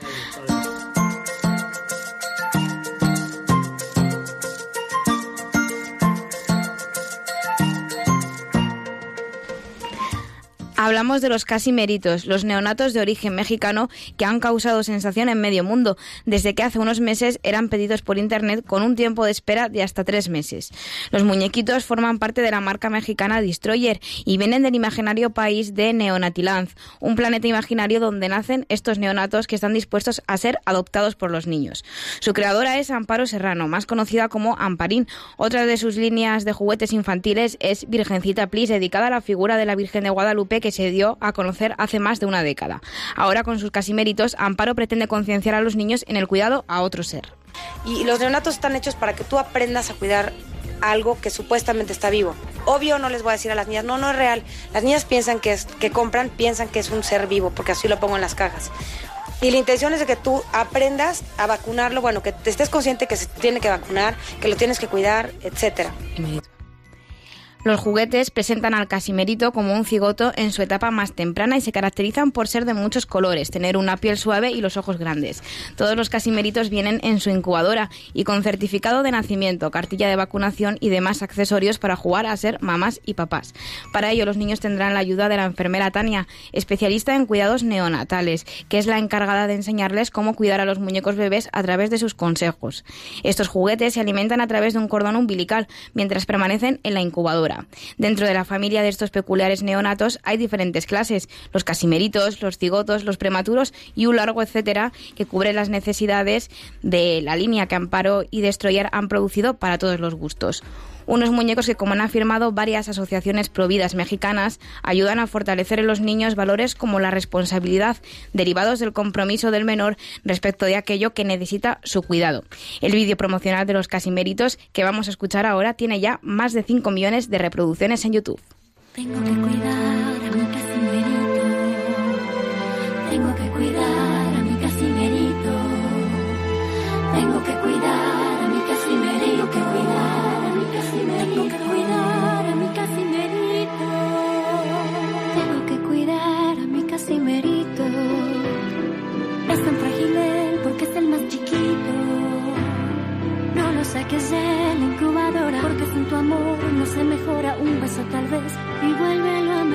Hablamos de los casimeritos, los neonatos de origen mexicano que han causado sensación en medio mundo, desde que hace unos meses eran pedidos por Internet con un tiempo de espera de hasta tres meses. Los muñequitos forman parte de la marca mexicana Destroyer y vienen del imaginario país de Neonatiland, un planeta imaginario donde nacen estos neonatos que están dispuestos a ser adoptados por los niños. Su creadora es Amparo Serrano, más conocida como Amparín. Otra de sus líneas de juguetes infantiles es Virgencita Please, dedicada a la figura de la Virgen de Guadalupe que se dio a conocer hace más de una década. Ahora, con sus casiméritos, Amparo pretende concienciar a los niños en el cuidado a otro ser. Y los neonatos están hechos para que tú aprendas a cuidar algo que supuestamente está vivo. Obvio no les voy a decir a las niñas, no, no es real. Las niñas piensan que, es, que compran, piensan que es un ser vivo, porque así lo pongo en las cajas. Y la intención es de que tú aprendas a vacunarlo, bueno, que te estés consciente que se tiene que vacunar, que lo tienes que cuidar, etcétera. Los juguetes presentan al casimerito como un cigoto en su etapa más temprana y se caracterizan por ser de muchos colores, tener una piel suave y los ojos grandes. Todos los casimeritos vienen en su incubadora y con certificado de nacimiento, cartilla de vacunación y demás accesorios para jugar a ser mamás y papás. Para ello, los niños tendrán la ayuda de la enfermera Tania, especialista en cuidados neonatales, que es la encargada de enseñarles cómo cuidar a los muñecos bebés a través de sus consejos. Estos juguetes se alimentan a través de un cordón umbilical mientras permanecen en la incubadora. Dentro de la familia de estos peculiares neonatos hay diferentes clases, los casimeritos, los cigotos, los prematuros y un largo etcétera que cubre las necesidades de la línea que Amparo y Destroyer han producido para todos los gustos. Unos muñecos que, como han afirmado varias asociaciones providas mexicanas, ayudan a fortalecer en los niños valores como la responsabilidad, derivados del compromiso del menor respecto de aquello que necesita su cuidado. El vídeo promocional de los casiméritos que vamos a escuchar ahora tiene ya más de 5 millones de reproducciones en YouTube. Tengo que cuidar tu amor no se mejora un beso tal vez y vuélvelo a.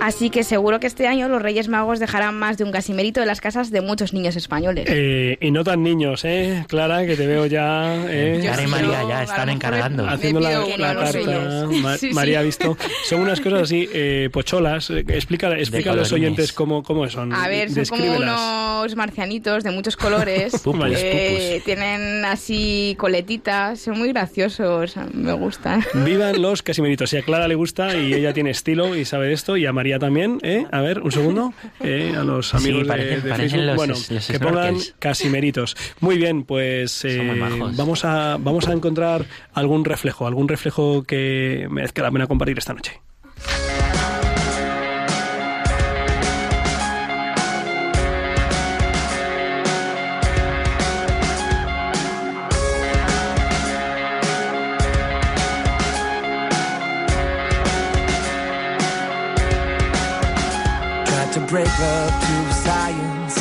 Así que seguro que este año los Reyes Magos dejarán más de un casimerito en las casas de muchos niños españoles. Eh, y no tan niños, ¿eh? Clara, que te veo ya... ¿eh? Clara y María ya están encargando. Haciendo la, la carta. Ma- Sí. María ha visto. Son unas cosas así, eh, pocholas. Eh, Explica, explica a los oyentes cómo, cómo son. A ver, son como unos marcianitos de muchos colores. Pupus. Eh, tienen así coletitas, son muy graciosos, me gustan. Vivan los casimiritos. Si a Clara le gusta y ella tiene estilo y sabe de esto, y a María también, ¿eh? A ver, un segundo. eh, a los amigos de- parecen- de, parecen Facebook. los- bueno, los que pongan casimeritos. Muy bien, pues eh, vamos, a, vamos a encontrar algún reflejo, algún reflejo que merezca la pena compartir esta noche. Break up science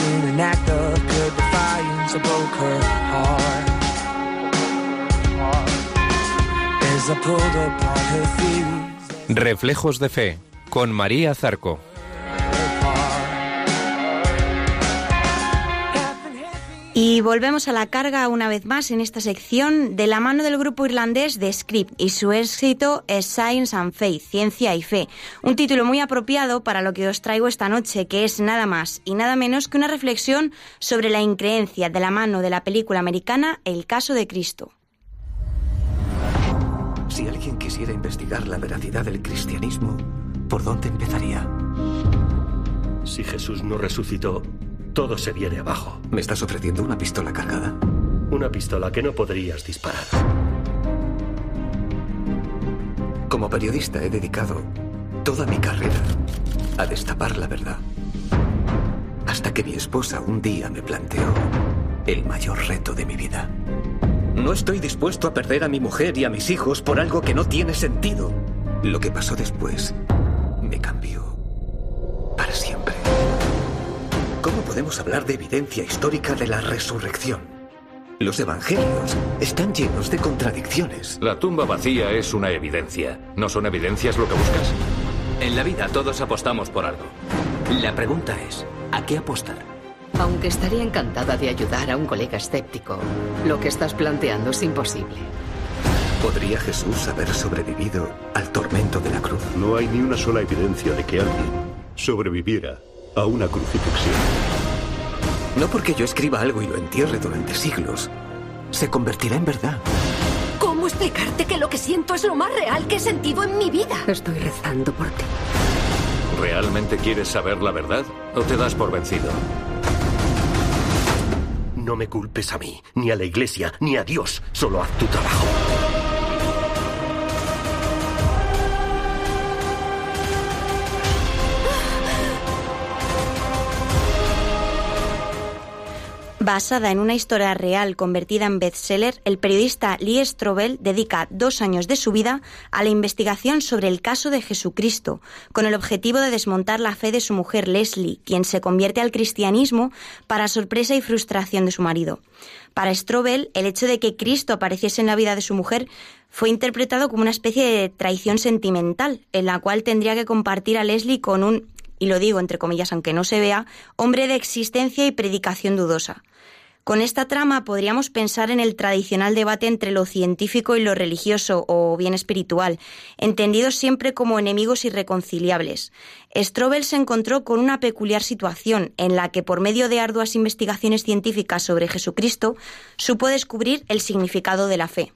defiance. Reflejos de Fe, con María Zarco. Y volvemos a la carga una vez más en esta sección de la mano del grupo irlandés The Script y su éxito es Science and Faith, Ciencia y Fe. Un título muy apropiado para lo que os traigo esta noche, que es nada más y nada menos que una reflexión sobre la increencia de la mano de la película americana El caso de Cristo. Si alguien quisiera investigar la veracidad del cristianismo, ¿por dónde empezaría? Si Jesús no resucitó, todo se viene abajo. ¿Me estás ofreciendo una pistola cargada? Una pistola que no podrías disparar. Como periodista he dedicado toda mi carrera a destapar la verdad. Hasta que mi esposa un día me planteó el mayor reto de mi vida. No estoy dispuesto a perder a mi mujer y a mis hijos por algo que no tiene sentido. Lo que pasó después me cambió para siempre. ¿Cómo podemos hablar de evidencia histórica de la resurrección? Los evangelios están llenos de contradicciones. La tumba vacía es una evidencia. ¿No son evidencias lo que buscas? En la vida todos apostamos por algo. La pregunta es, ¿a qué apostar? Aunque estaría encantada de ayudar a un colega escéptico, lo que estás planteando es imposible. ¿Podría Jesús haber sobrevivido al tormento de la cruz? No hay ni una sola evidencia de que alguien sobreviviera a una crucifixión. No porque yo escriba algo y lo entierre durante siglos, se convertirá en verdad. ¿Cómo explicarte que lo que siento es lo más real que he sentido en mi vida? Estoy rezando por ti. ¿Realmente quieres saber la verdad o te das por vencido? No me culpes a mí, ni a la iglesia, ni a Dios. Solo haz tu trabajo. Basada en una historia real convertida en bestseller, el periodista Lee Strobel dedica dos años de su vida a la investigación sobre el caso de Jesucristo, con el objetivo de desmontar la fe de su mujer Leslie, quien se convierte al cristianismo para sorpresa y frustración de su marido. Para Strobel, el hecho de que Cristo apareciese en la vida de su mujer fue interpretado como una especie de traición sentimental, en la cual tendría que compartir a Leslie con un y lo digo entre comillas aunque no se vea, hombre de existencia y predicación dudosa. Con esta trama podríamos pensar en el tradicional debate entre lo científico y lo religioso o bien espiritual, entendidos siempre como enemigos irreconciliables. Strobel se encontró con una peculiar situación en la que por medio de arduas investigaciones científicas sobre Jesucristo supo descubrir el significado de la fe.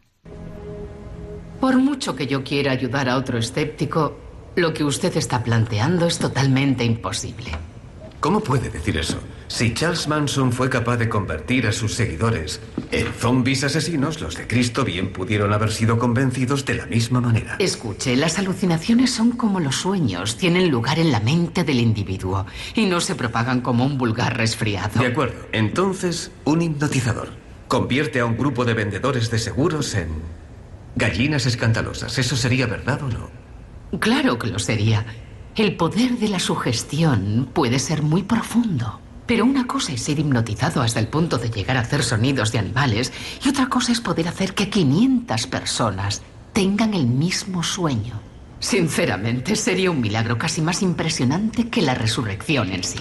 Por mucho que yo quiera ayudar a otro escéptico, lo que usted está planteando es totalmente imposible. ¿Cómo puede decir eso? Si Charles Manson fue capaz de convertir a sus seguidores en zombies asesinos, los de Cristo bien pudieron haber sido convencidos de la misma manera. Escuche, las alucinaciones son como los sueños, tienen lugar en la mente del individuo y no se propagan como un vulgar resfriado. De acuerdo. Entonces, un hipnotizador convierte a un grupo de vendedores de seguros en gallinas escandalosas. ¿Eso sería verdad o no? Claro que lo sería. El poder de la sugestión puede ser muy profundo. Pero una cosa es ser hipnotizado hasta el punto de llegar a hacer sonidos de animales y otra cosa es poder hacer que 500 personas tengan el mismo sueño. Sinceramente, sería un milagro casi más impresionante que la resurrección en sí.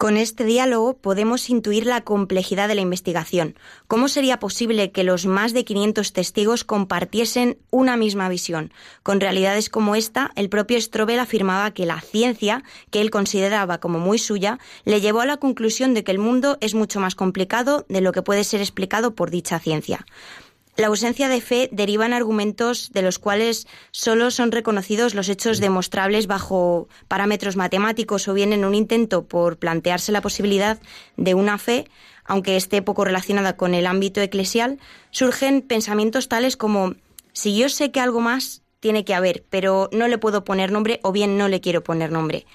Con este diálogo podemos intuir la complejidad de la investigación. ¿Cómo sería posible que los más de 500 testigos compartiesen una misma visión? Con realidades como esta, el propio Strobel afirmaba que la ciencia, que él consideraba como muy suya, le llevó a la conclusión de que el mundo es mucho más complicado de lo que puede ser explicado por dicha ciencia. La ausencia de fe deriva en argumentos de los cuales solo son reconocidos los hechos demostrables bajo parámetros matemáticos o bien en un intento por plantearse la posibilidad de una fe, aunque esté poco relacionada con el ámbito eclesial, surgen pensamientos tales como si yo sé que algo más tiene que haber, pero no le puedo poner nombre o bien no le quiero poner nombre.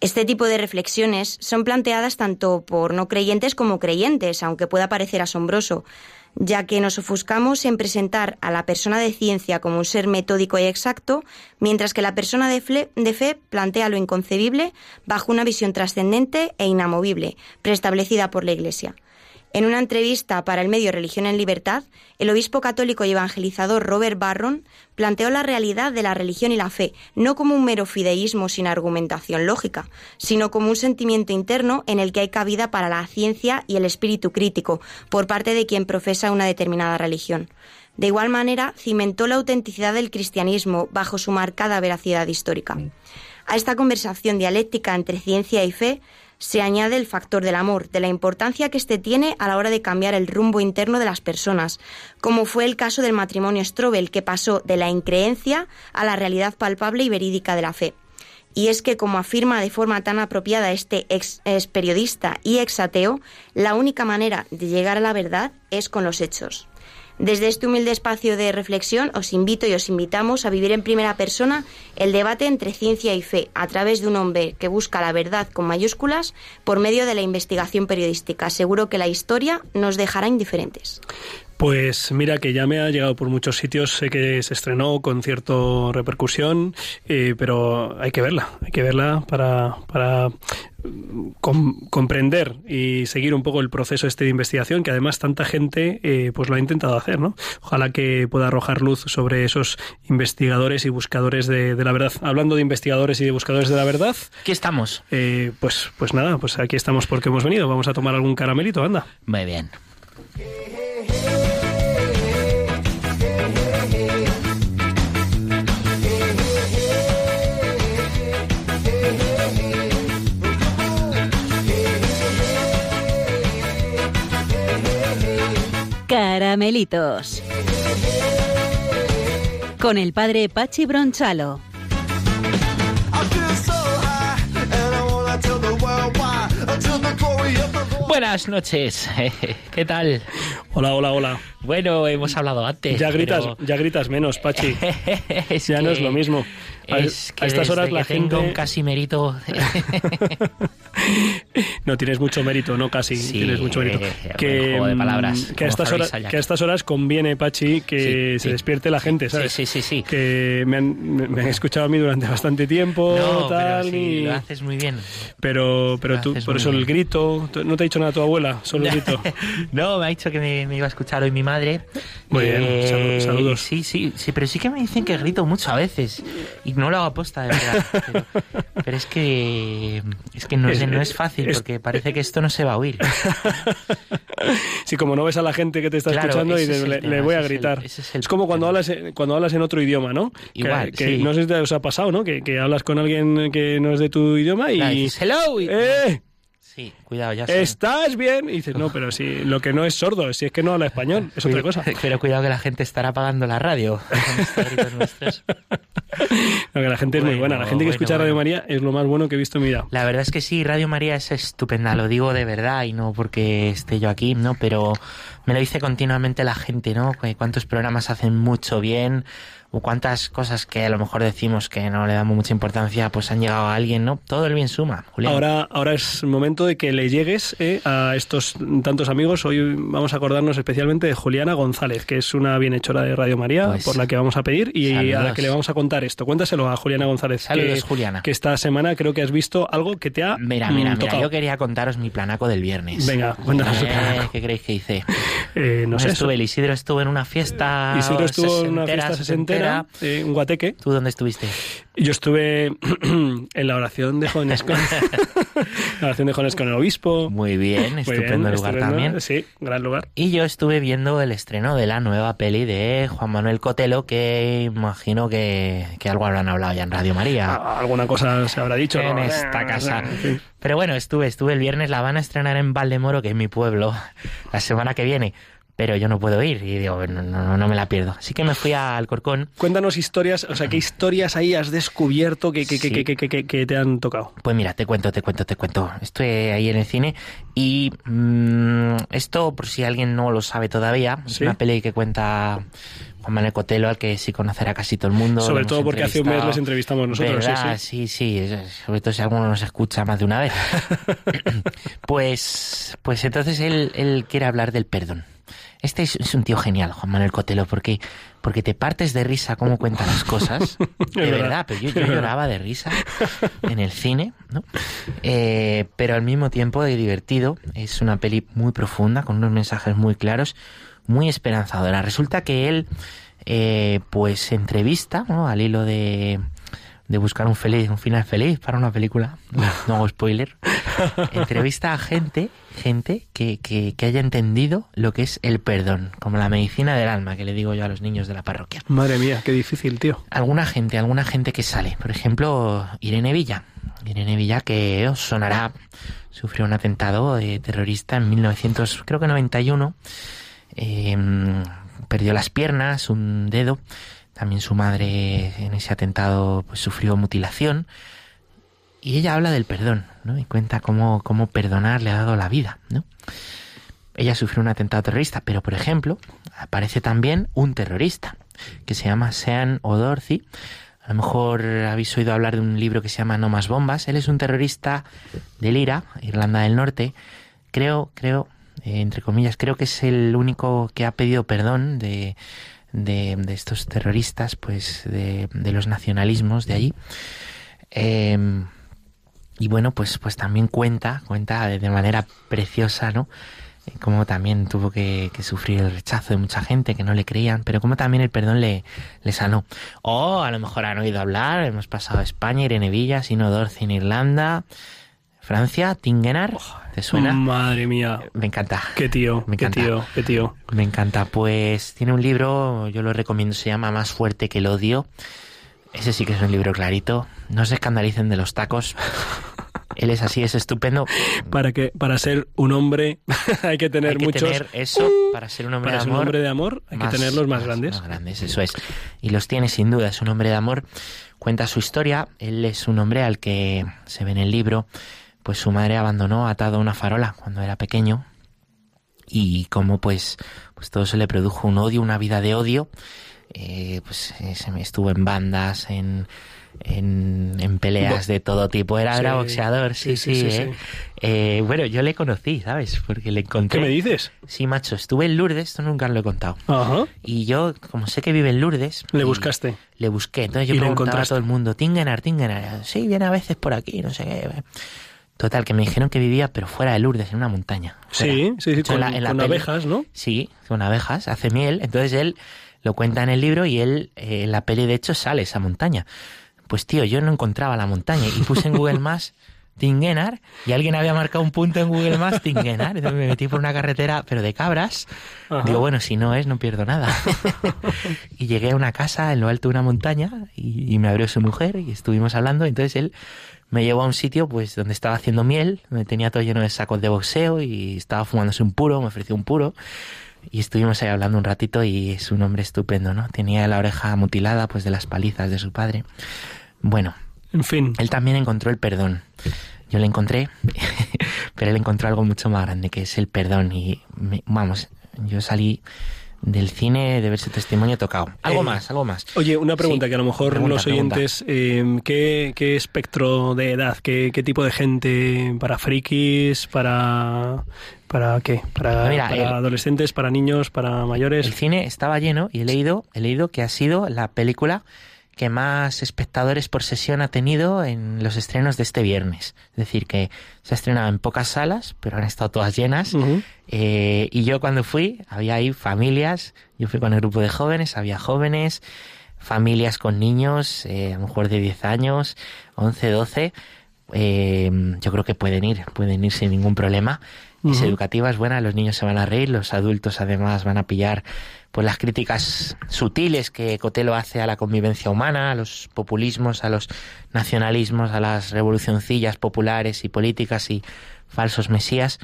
Este tipo de reflexiones son planteadas tanto por no creyentes como creyentes, aunque pueda parecer asombroso ya que nos ofuscamos en presentar a la persona de ciencia como un ser metódico y exacto, mientras que la persona de, fe plantea lo inconcebible bajo una visión trascendente e inamovible, preestablecida por la Iglesia. En una entrevista para el medio Religión en Libertad, el obispo católico y evangelizador Robert Barron planteó la realidad de la religión y la fe no como un mero fideísmo sin argumentación lógica, sino como un sentimiento interno en el que hay cabida para la ciencia y el espíritu crítico por parte de quien profesa una determinada religión. De igual manera, cimentó la autenticidad del cristianismo bajo su marcada veracidad histórica. A esta conversación dialéctica entre ciencia y fe se añade el factor del amor, de la importancia que éste tiene a la hora de cambiar el rumbo interno de las personas, como fue el caso del matrimonio Strobel, que pasó de la increencia a la realidad palpable y verídica de la fe. Y es que, como afirma de forma tan apropiada este ex, periodista y ex ateo, la única manera de llegar a la verdad es con los hechos. Desde este humilde espacio de reflexión os invito y os invitamos a vivir en primera persona el debate entre ciencia y fe a través de un hombre que busca la verdad con mayúsculas por medio de la investigación periodística. Seguro que la historia nos dejará indiferentes. Pues mira que ya me ha llegado por muchos sitios, sé que se estrenó con cierta repercusión, eh, pero hay que verla, hay que verla para, para comprender y seguir un poco el proceso este de investigación que además tanta gente eh, pues lo ha intentado hacer, ¿no? Ojalá que pueda arrojar luz sobre esos investigadores y buscadores de, de la verdad. Hablando de investigadores y de buscadores de la verdad, ¿qué estamos? Eh, pues, pues nada, pues aquí estamos porque hemos venido. Vamos a tomar algún caramelito, anda. Muy bien. Caramelitos. Con el padre Pachi Bronchalo. Buenas noches. ¿Qué tal? Hola, hola, hola. Bueno, hemos hablado antes. Ya gritas, pero- ya gritas menos, Pachi. Ya no es lo mismo. A, Es que a estas horas desde la que tengo gente un casimerito. no tienes mucho mérito, no casi tienes mucho mérito. eh, juego de mm, palabras, que a estas horas que a estas horas conviene Pachi que Sí, se sí. despierte la gente, ¿sabes? Sí, sí, sí, sí. Que me han, me- me han escuchado a mí durante bastante tiempo, No, tal, pero sí, y- lo haces muy bien. pero pero Lo tú por eso el bien. grito, no te ha dicho nada tu abuela, solo el grito. No, me ha dicho que me, me iba a escuchar hoy mi madre. Muy bien, salu- saludos. Sí, sí, sí, pero sí que me dicen que grito mucho a veces. Y no lo hago aposta, de verdad. Pero, pero es que es que no, Es- no es fácil, porque parece que esto no se va a oír. Si como no ves a la gente que te está Claro, escuchando y es le, tema, voy a ese es el- gritar. es como cuando hablas en- cuando hablas en otro idioma, ¿no? Igual, que, sí. no sé si te os ha pasado, ¿no? Que, que hablas con alguien que no es de tu idioma y Claro, dices, hello. y- ¡Eh! Sí, cuidado, ya sé. ¿Estás bien? Y dices, no, pero si lo que no es sordo, si es que no habla español, es otra cosa. Pero cuidado que la gente estará apagando la radio con estos gritos nuestros. No, que la gente es muy buena. La Bueno, gente que bueno, escucha Radio bueno. María es lo más bueno que he visto en mi vida. La verdad es que sí, Radio María es estupenda, lo digo de verdad y no porque esté yo aquí, ¿no? Pero me lo dice continuamente la gente, ¿no? Cuántos programas hacen mucho bien o cuántas cosas que a lo mejor decimos que no le damos mucha importancia, pues han llegado a alguien, ¿no? Todo el bien suma, Julián. Ahora, ahora es momento de que le llegues eh, a estos tantos amigos. Hoy vamos a acordarnos especialmente de Juliana González, que es una bienhechora de Radio María, Pues, por la que vamos a pedir y a la que le vamos a contar esto. Cuéntaselo a Juliana González. Saludos, que, Juliana. Que esta semana creo que has visto algo que te ha Mira, mm, mira, mira, yo quería contaros mi planaco del viernes. Venga, cuéntanos Eh. ¿Qué creéis que hice? Eh, no sé. estuve, el Isidro estuvo en una fiesta Isidro estuvo en una fiesta sesentera Un guateque. ¿Tú dónde estuviste? Yo estuve en la oración de jóvenes con la oración de jóvenes con el obispo. Muy bien, Muy estupendo bien, lugar estupendo. también. Sí, gran lugar. Y yo estuve viendo el estreno de la nueva peli de Juan Manuel Cotelo, que imagino que, que algo habrán hablado ya en Radio María. Ah, Alguna cosa se habrá dicho. en ¿no? esta casa. En fin. Pero bueno, estuve, estuve el viernes, la van a estrenar en Valdemoro, que es mi pueblo, la semana que viene. Pero yo no puedo ir y digo, no, no, no me la pierdo. Así que me fui a Alcorcón. Cuéntanos historias, o sea, ¿qué historias ahí has descubierto que, que, que, Sí. que, que- te han tocado? Pues mira, te cuento, te cuento, te cuento. Estoy ahí en el cine y mm, esto, por si alguien no lo sabe todavía, es una peli que cuenta Juan Manuel Cotelo, al que sí conocerá casi todo el mundo. Sobre todo porque hace un mes les entrevistamos nosotros, sí, ¿Verdad? sí. sí, sobre todo si alguno nos escucha más de una vez. pues, pues entonces él, él quiere hablar del perdón. Este es, un tío genial, Juan Manuel Cotelo, porque, porque te partes de risa cómo cuenta las cosas. de verdad, pero yo, lloraba de risa en el cine, ¿no? Eh, pero al mismo tiempo de divertido. Es una peli muy profunda, con unos mensajes muy claros, muy esperanzadora. Resulta que él, eh, pues, entrevista, ¿no? Al hilo de, de buscar un feliz, un final feliz para una película. No, hago spoiler. Entrevista a gente, gente que, que, que haya entendido lo que es el perdón, como la medicina del alma, que le digo yo a los niños de la parroquia. Madre mía, qué difícil, tío. Alguna gente, alguna gente que sale. Por ejemplo, Irene Villa. Irene Villa que os sonará, sufrió un atentado eh, terrorista en 1900, creo que 91. Eh, perdió las piernas, un dedo. También su madre en ese atentado pues, sufrió mutilación. Y ella habla del perdón, ¿no? Y cuenta cómo, cómo perdonar le ha dado la vida, ¿no? Ella sufrió un atentado terrorista, pero por ejemplo, aparece también un terrorista que se llama Sean O'Dorcy. A lo mejor habéis oído hablar de un libro que se llama No más bombas. Él es un terrorista del IRA, Irlanda del Norte. Creo, creo, eh, entre comillas, creo que es el único que ha pedido perdón de, de, de estos terroristas, pues de, de los nacionalismos de allí. Eh, y bueno, pues, pues también cuenta, cuenta de, manera preciosa, ¿no? Eh, Como también tuvo que, sufrir el rechazo de mucha gente que no le creían, pero como también el perdón le, le sanó. O a lo mejor han oído hablar, hemos pasado a España, Irene Villa, Sino Dorce en Irlanda, Francia, Tingenar, ¿te suena? Madre mía. Me encanta. Qué tío, Me qué encanta. tío, qué tío. Me encanta. Pues tiene un libro, yo lo recomiendo, se llama Más fuerte que el odio. Ese sí que es un libro clarito. No se escandalicen de los tacos. Él es así, es estupendo. Para que para ser un hombre hay que tener Hay que muchos tener eso para ser un hombre para de ser un amor. hombre de amor hay que tenerlos más grandes. Más grandes, eso es. Y los tiene sin duda, es un hombre de amor. Cuenta su historia. Él es un hombre al que se ve en el libro, pues su madre abandonó atado a una farola cuando era pequeño. Y como pues, pues todo se le produjo un odio, una vida de odio. Eh, pues eh, se me estuvo en bandas, en, en, en peleas de todo tipo. Era, era boxeador, sí, sí, sí. sí, sí, eh. Eh, bueno, yo le conocí, ¿sabes? Porque le encontré. ¿Qué me dices? Sí, macho, estuve en Lourdes, esto nunca lo he contado. Ajá. Y yo, como sé que vive en Lourdes... Le buscaste. Le busqué. Entonces yo preguntaba a todo el mundo, Tingenar, Tingenar. Sí, viene a veces por aquí, no sé qué. Total, que me dijeron que vivía, pero fuera de Lourdes, en una montaña. fuera. Sí, sí, sí, hecho, con, en la- en la con peli- abejas, ¿no? Sí, con abejas, hace miel. Entonces él lo cuenta en el libro y él, eh, en la peli de hecho, sale esa montaña. Pues tío, yo no encontraba la montaña y puse en Google Maps Tingenar y alguien había marcado un punto en Google Maps Tingenar. Entonces me metí por una carretera, pero de cabras. Ajá. Digo, bueno, si no es, no pierdo nada. y llegué a una casa en lo alto de una montaña y, y me abrió su mujer y estuvimos hablando. Entonces él me llevó a un sitio pues donde estaba haciendo miel, donde tenía todo lleno de sacos de boxeo y estaba fumándose un puro, me ofreció un puro. Y estuvimos ahí hablando un ratito y es un hombre estupendo, ¿no? Tenía la oreja mutilada pues de las palizas de su padre. Bueno, En fin. él también encontró el perdón. Yo le encontré, pero él encontró algo mucho más grande, que es el perdón. Y me- vamos, yo salí del cine de ver su testimonio tocado. Algo Eh, más, algo más. Oye, una pregunta Sí, que a lo mejor pregunta, los oyentes, eh, ¿qué, qué espectro de edad, qué, qué tipo de gente, para frikis, para, para qué, para, Mira, para el- adolescentes, para niños, para mayores? El cine estaba lleno y he leído, he leído que ha sido la película que más espectadores por sesión ha tenido en los estrenos de este viernes. Es decir, que se ha estrenado en pocas salas, pero han estado todas llenas. Eh, y yo cuando fui, había ahí familias, yo fui con el grupo de jóvenes, había jóvenes, familias con niños, eh, a lo mejor de 10 años, 11, 12, eh, yo creo que pueden ir, pueden ir sin ningún problema. Es Ujú. educativa, es buena, los niños se van a reír, los adultos además van a pillar pues las críticas sutiles que Cotelo hace a la convivencia humana, a los populismos, a los nacionalismos, a las revolucioncillas populares y políticas y falsos mesías.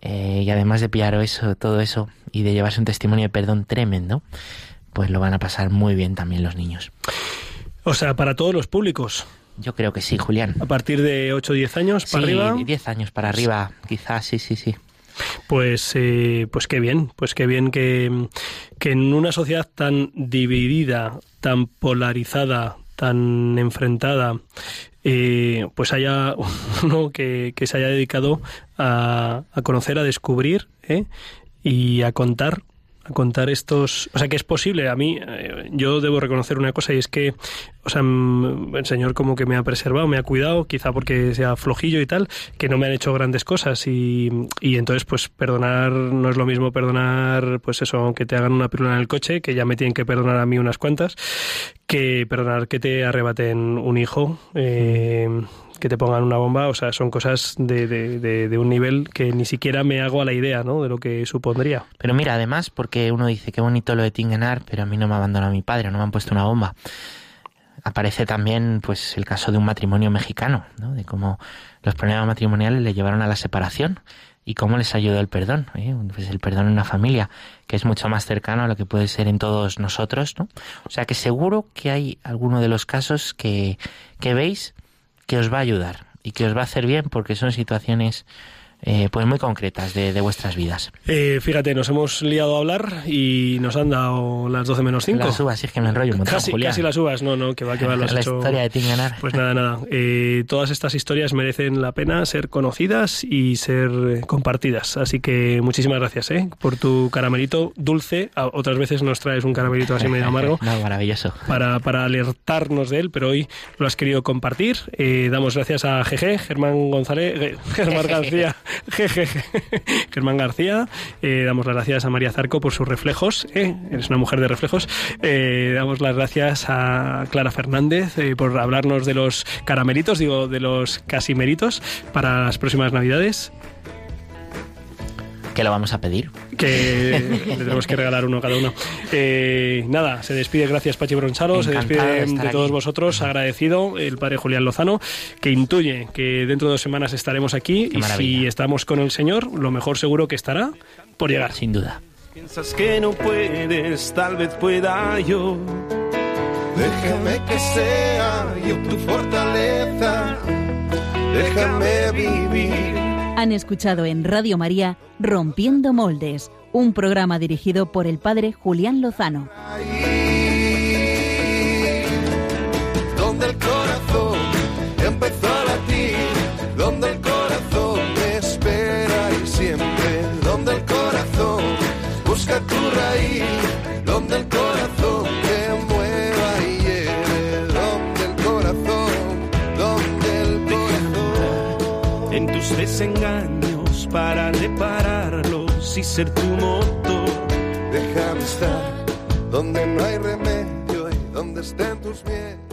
eh, y además de pillar eso, todo eso y de llevarse un testimonio de perdón tremendo, pues lo van a pasar muy bien también los niños. O sea, para todos los públicos. Yo creo que sí, Julián. A partir de 8 o 10 años para Sí, arriba. 10 años para arriba, quizás, sí, sí, sí. Pues, eh, pues qué bien, pues qué bien que, que en una sociedad tan dividida, tan polarizada, tan enfrentada, eh, pues haya uno que, que se haya dedicado a, a conocer, a descubrir ¿eh? y a contar a contar estos, o sea que es posible. A mí, eh, yo debo reconocer una cosa y es que, o sea, mm, el Señor como que me ha preservado, me ha cuidado, quizá porque sea flojillo y tal, que no me han hecho grandes cosas y, y entonces pues perdonar no es lo mismo perdonar, pues eso, aunque te hagan una pirula en el coche, que ya me tienen que perdonar a mí unas cuantas, que perdonar que te arrebaten un hijo. eh, que te pongan una bomba, o sea, son cosas de, un nivel que ni siquiera me hago a la idea, ¿no? De lo que supondría. Pero mira, además, porque uno dice, qué bonito lo de Tingenar, pero a mí no me ha abandonado mi padre, no me han puesto una bomba. Aparece también, pues, el caso de un matrimonio mexicano, ¿no? De cómo los problemas matrimoniales le llevaron a la separación y cómo les ayudó el perdón, ¿eh? pues el perdón en una familia, que es mucho más cercano a lo que puede ser en todos nosotros, ¿no? O sea que seguro que hay alguno de los casos que, que veis que os va a ayudar y que os va a hacer bien porque son situaciones eh, pues muy concretas de, de vuestras vidas. Eh, fíjate, nos hemos liado a hablar y nos han dado las 12 menos 5. Las uvas, sí, es que me enrollo un montón, Casi, Julián. casi las uvas, no, no, que va, que va, La hecho- historia de Tinganar. Pues nada, nada. Eh, todas estas historias merecen la pena ser conocidas y ser compartidas. Así que muchísimas gracias ¿eh? por tu caramelito dulce. Otras veces nos traes un caramelito así medio amargo. No, maravilloso. Para, para alertarnos de él, pero hoy lo has querido compartir. Eh, damos gracias a GG, Germán González, eh, Germán García, GG, Germán García. Eh, damos las gracias a María Zarco por sus reflejos. eh, eres una mujer de reflejos. Eh, damos las gracias a Clara Fernández eh, por hablarnos de los caramelitos, digo, de los casimeritos para las próximas Navidades. Que lo vamos a pedir. Que le tenemos que regalar uno a cada uno. Eh, nada, se despide, gracias Pachi Bronchalo, se despide de todos aquí. vosotros, agradecido el padre Julián Lozano, que intuye que dentro de dos semanas estaremos aquí Qué y maravilla. si estamos con el Señor, lo mejor seguro que estará por llegar. Sin duda. Piensas que no puedes, tal vez pueda yo. Déjame que sea yo tu fortaleza. Déjame vivir. Han escuchado en Radio María Rompiendo Moldes, un programa dirigido por el padre Julián Lozano. En tus desengaños para repararlos y ser tu motor. Déjame estar donde no hay remedio y donde estén tus miedos.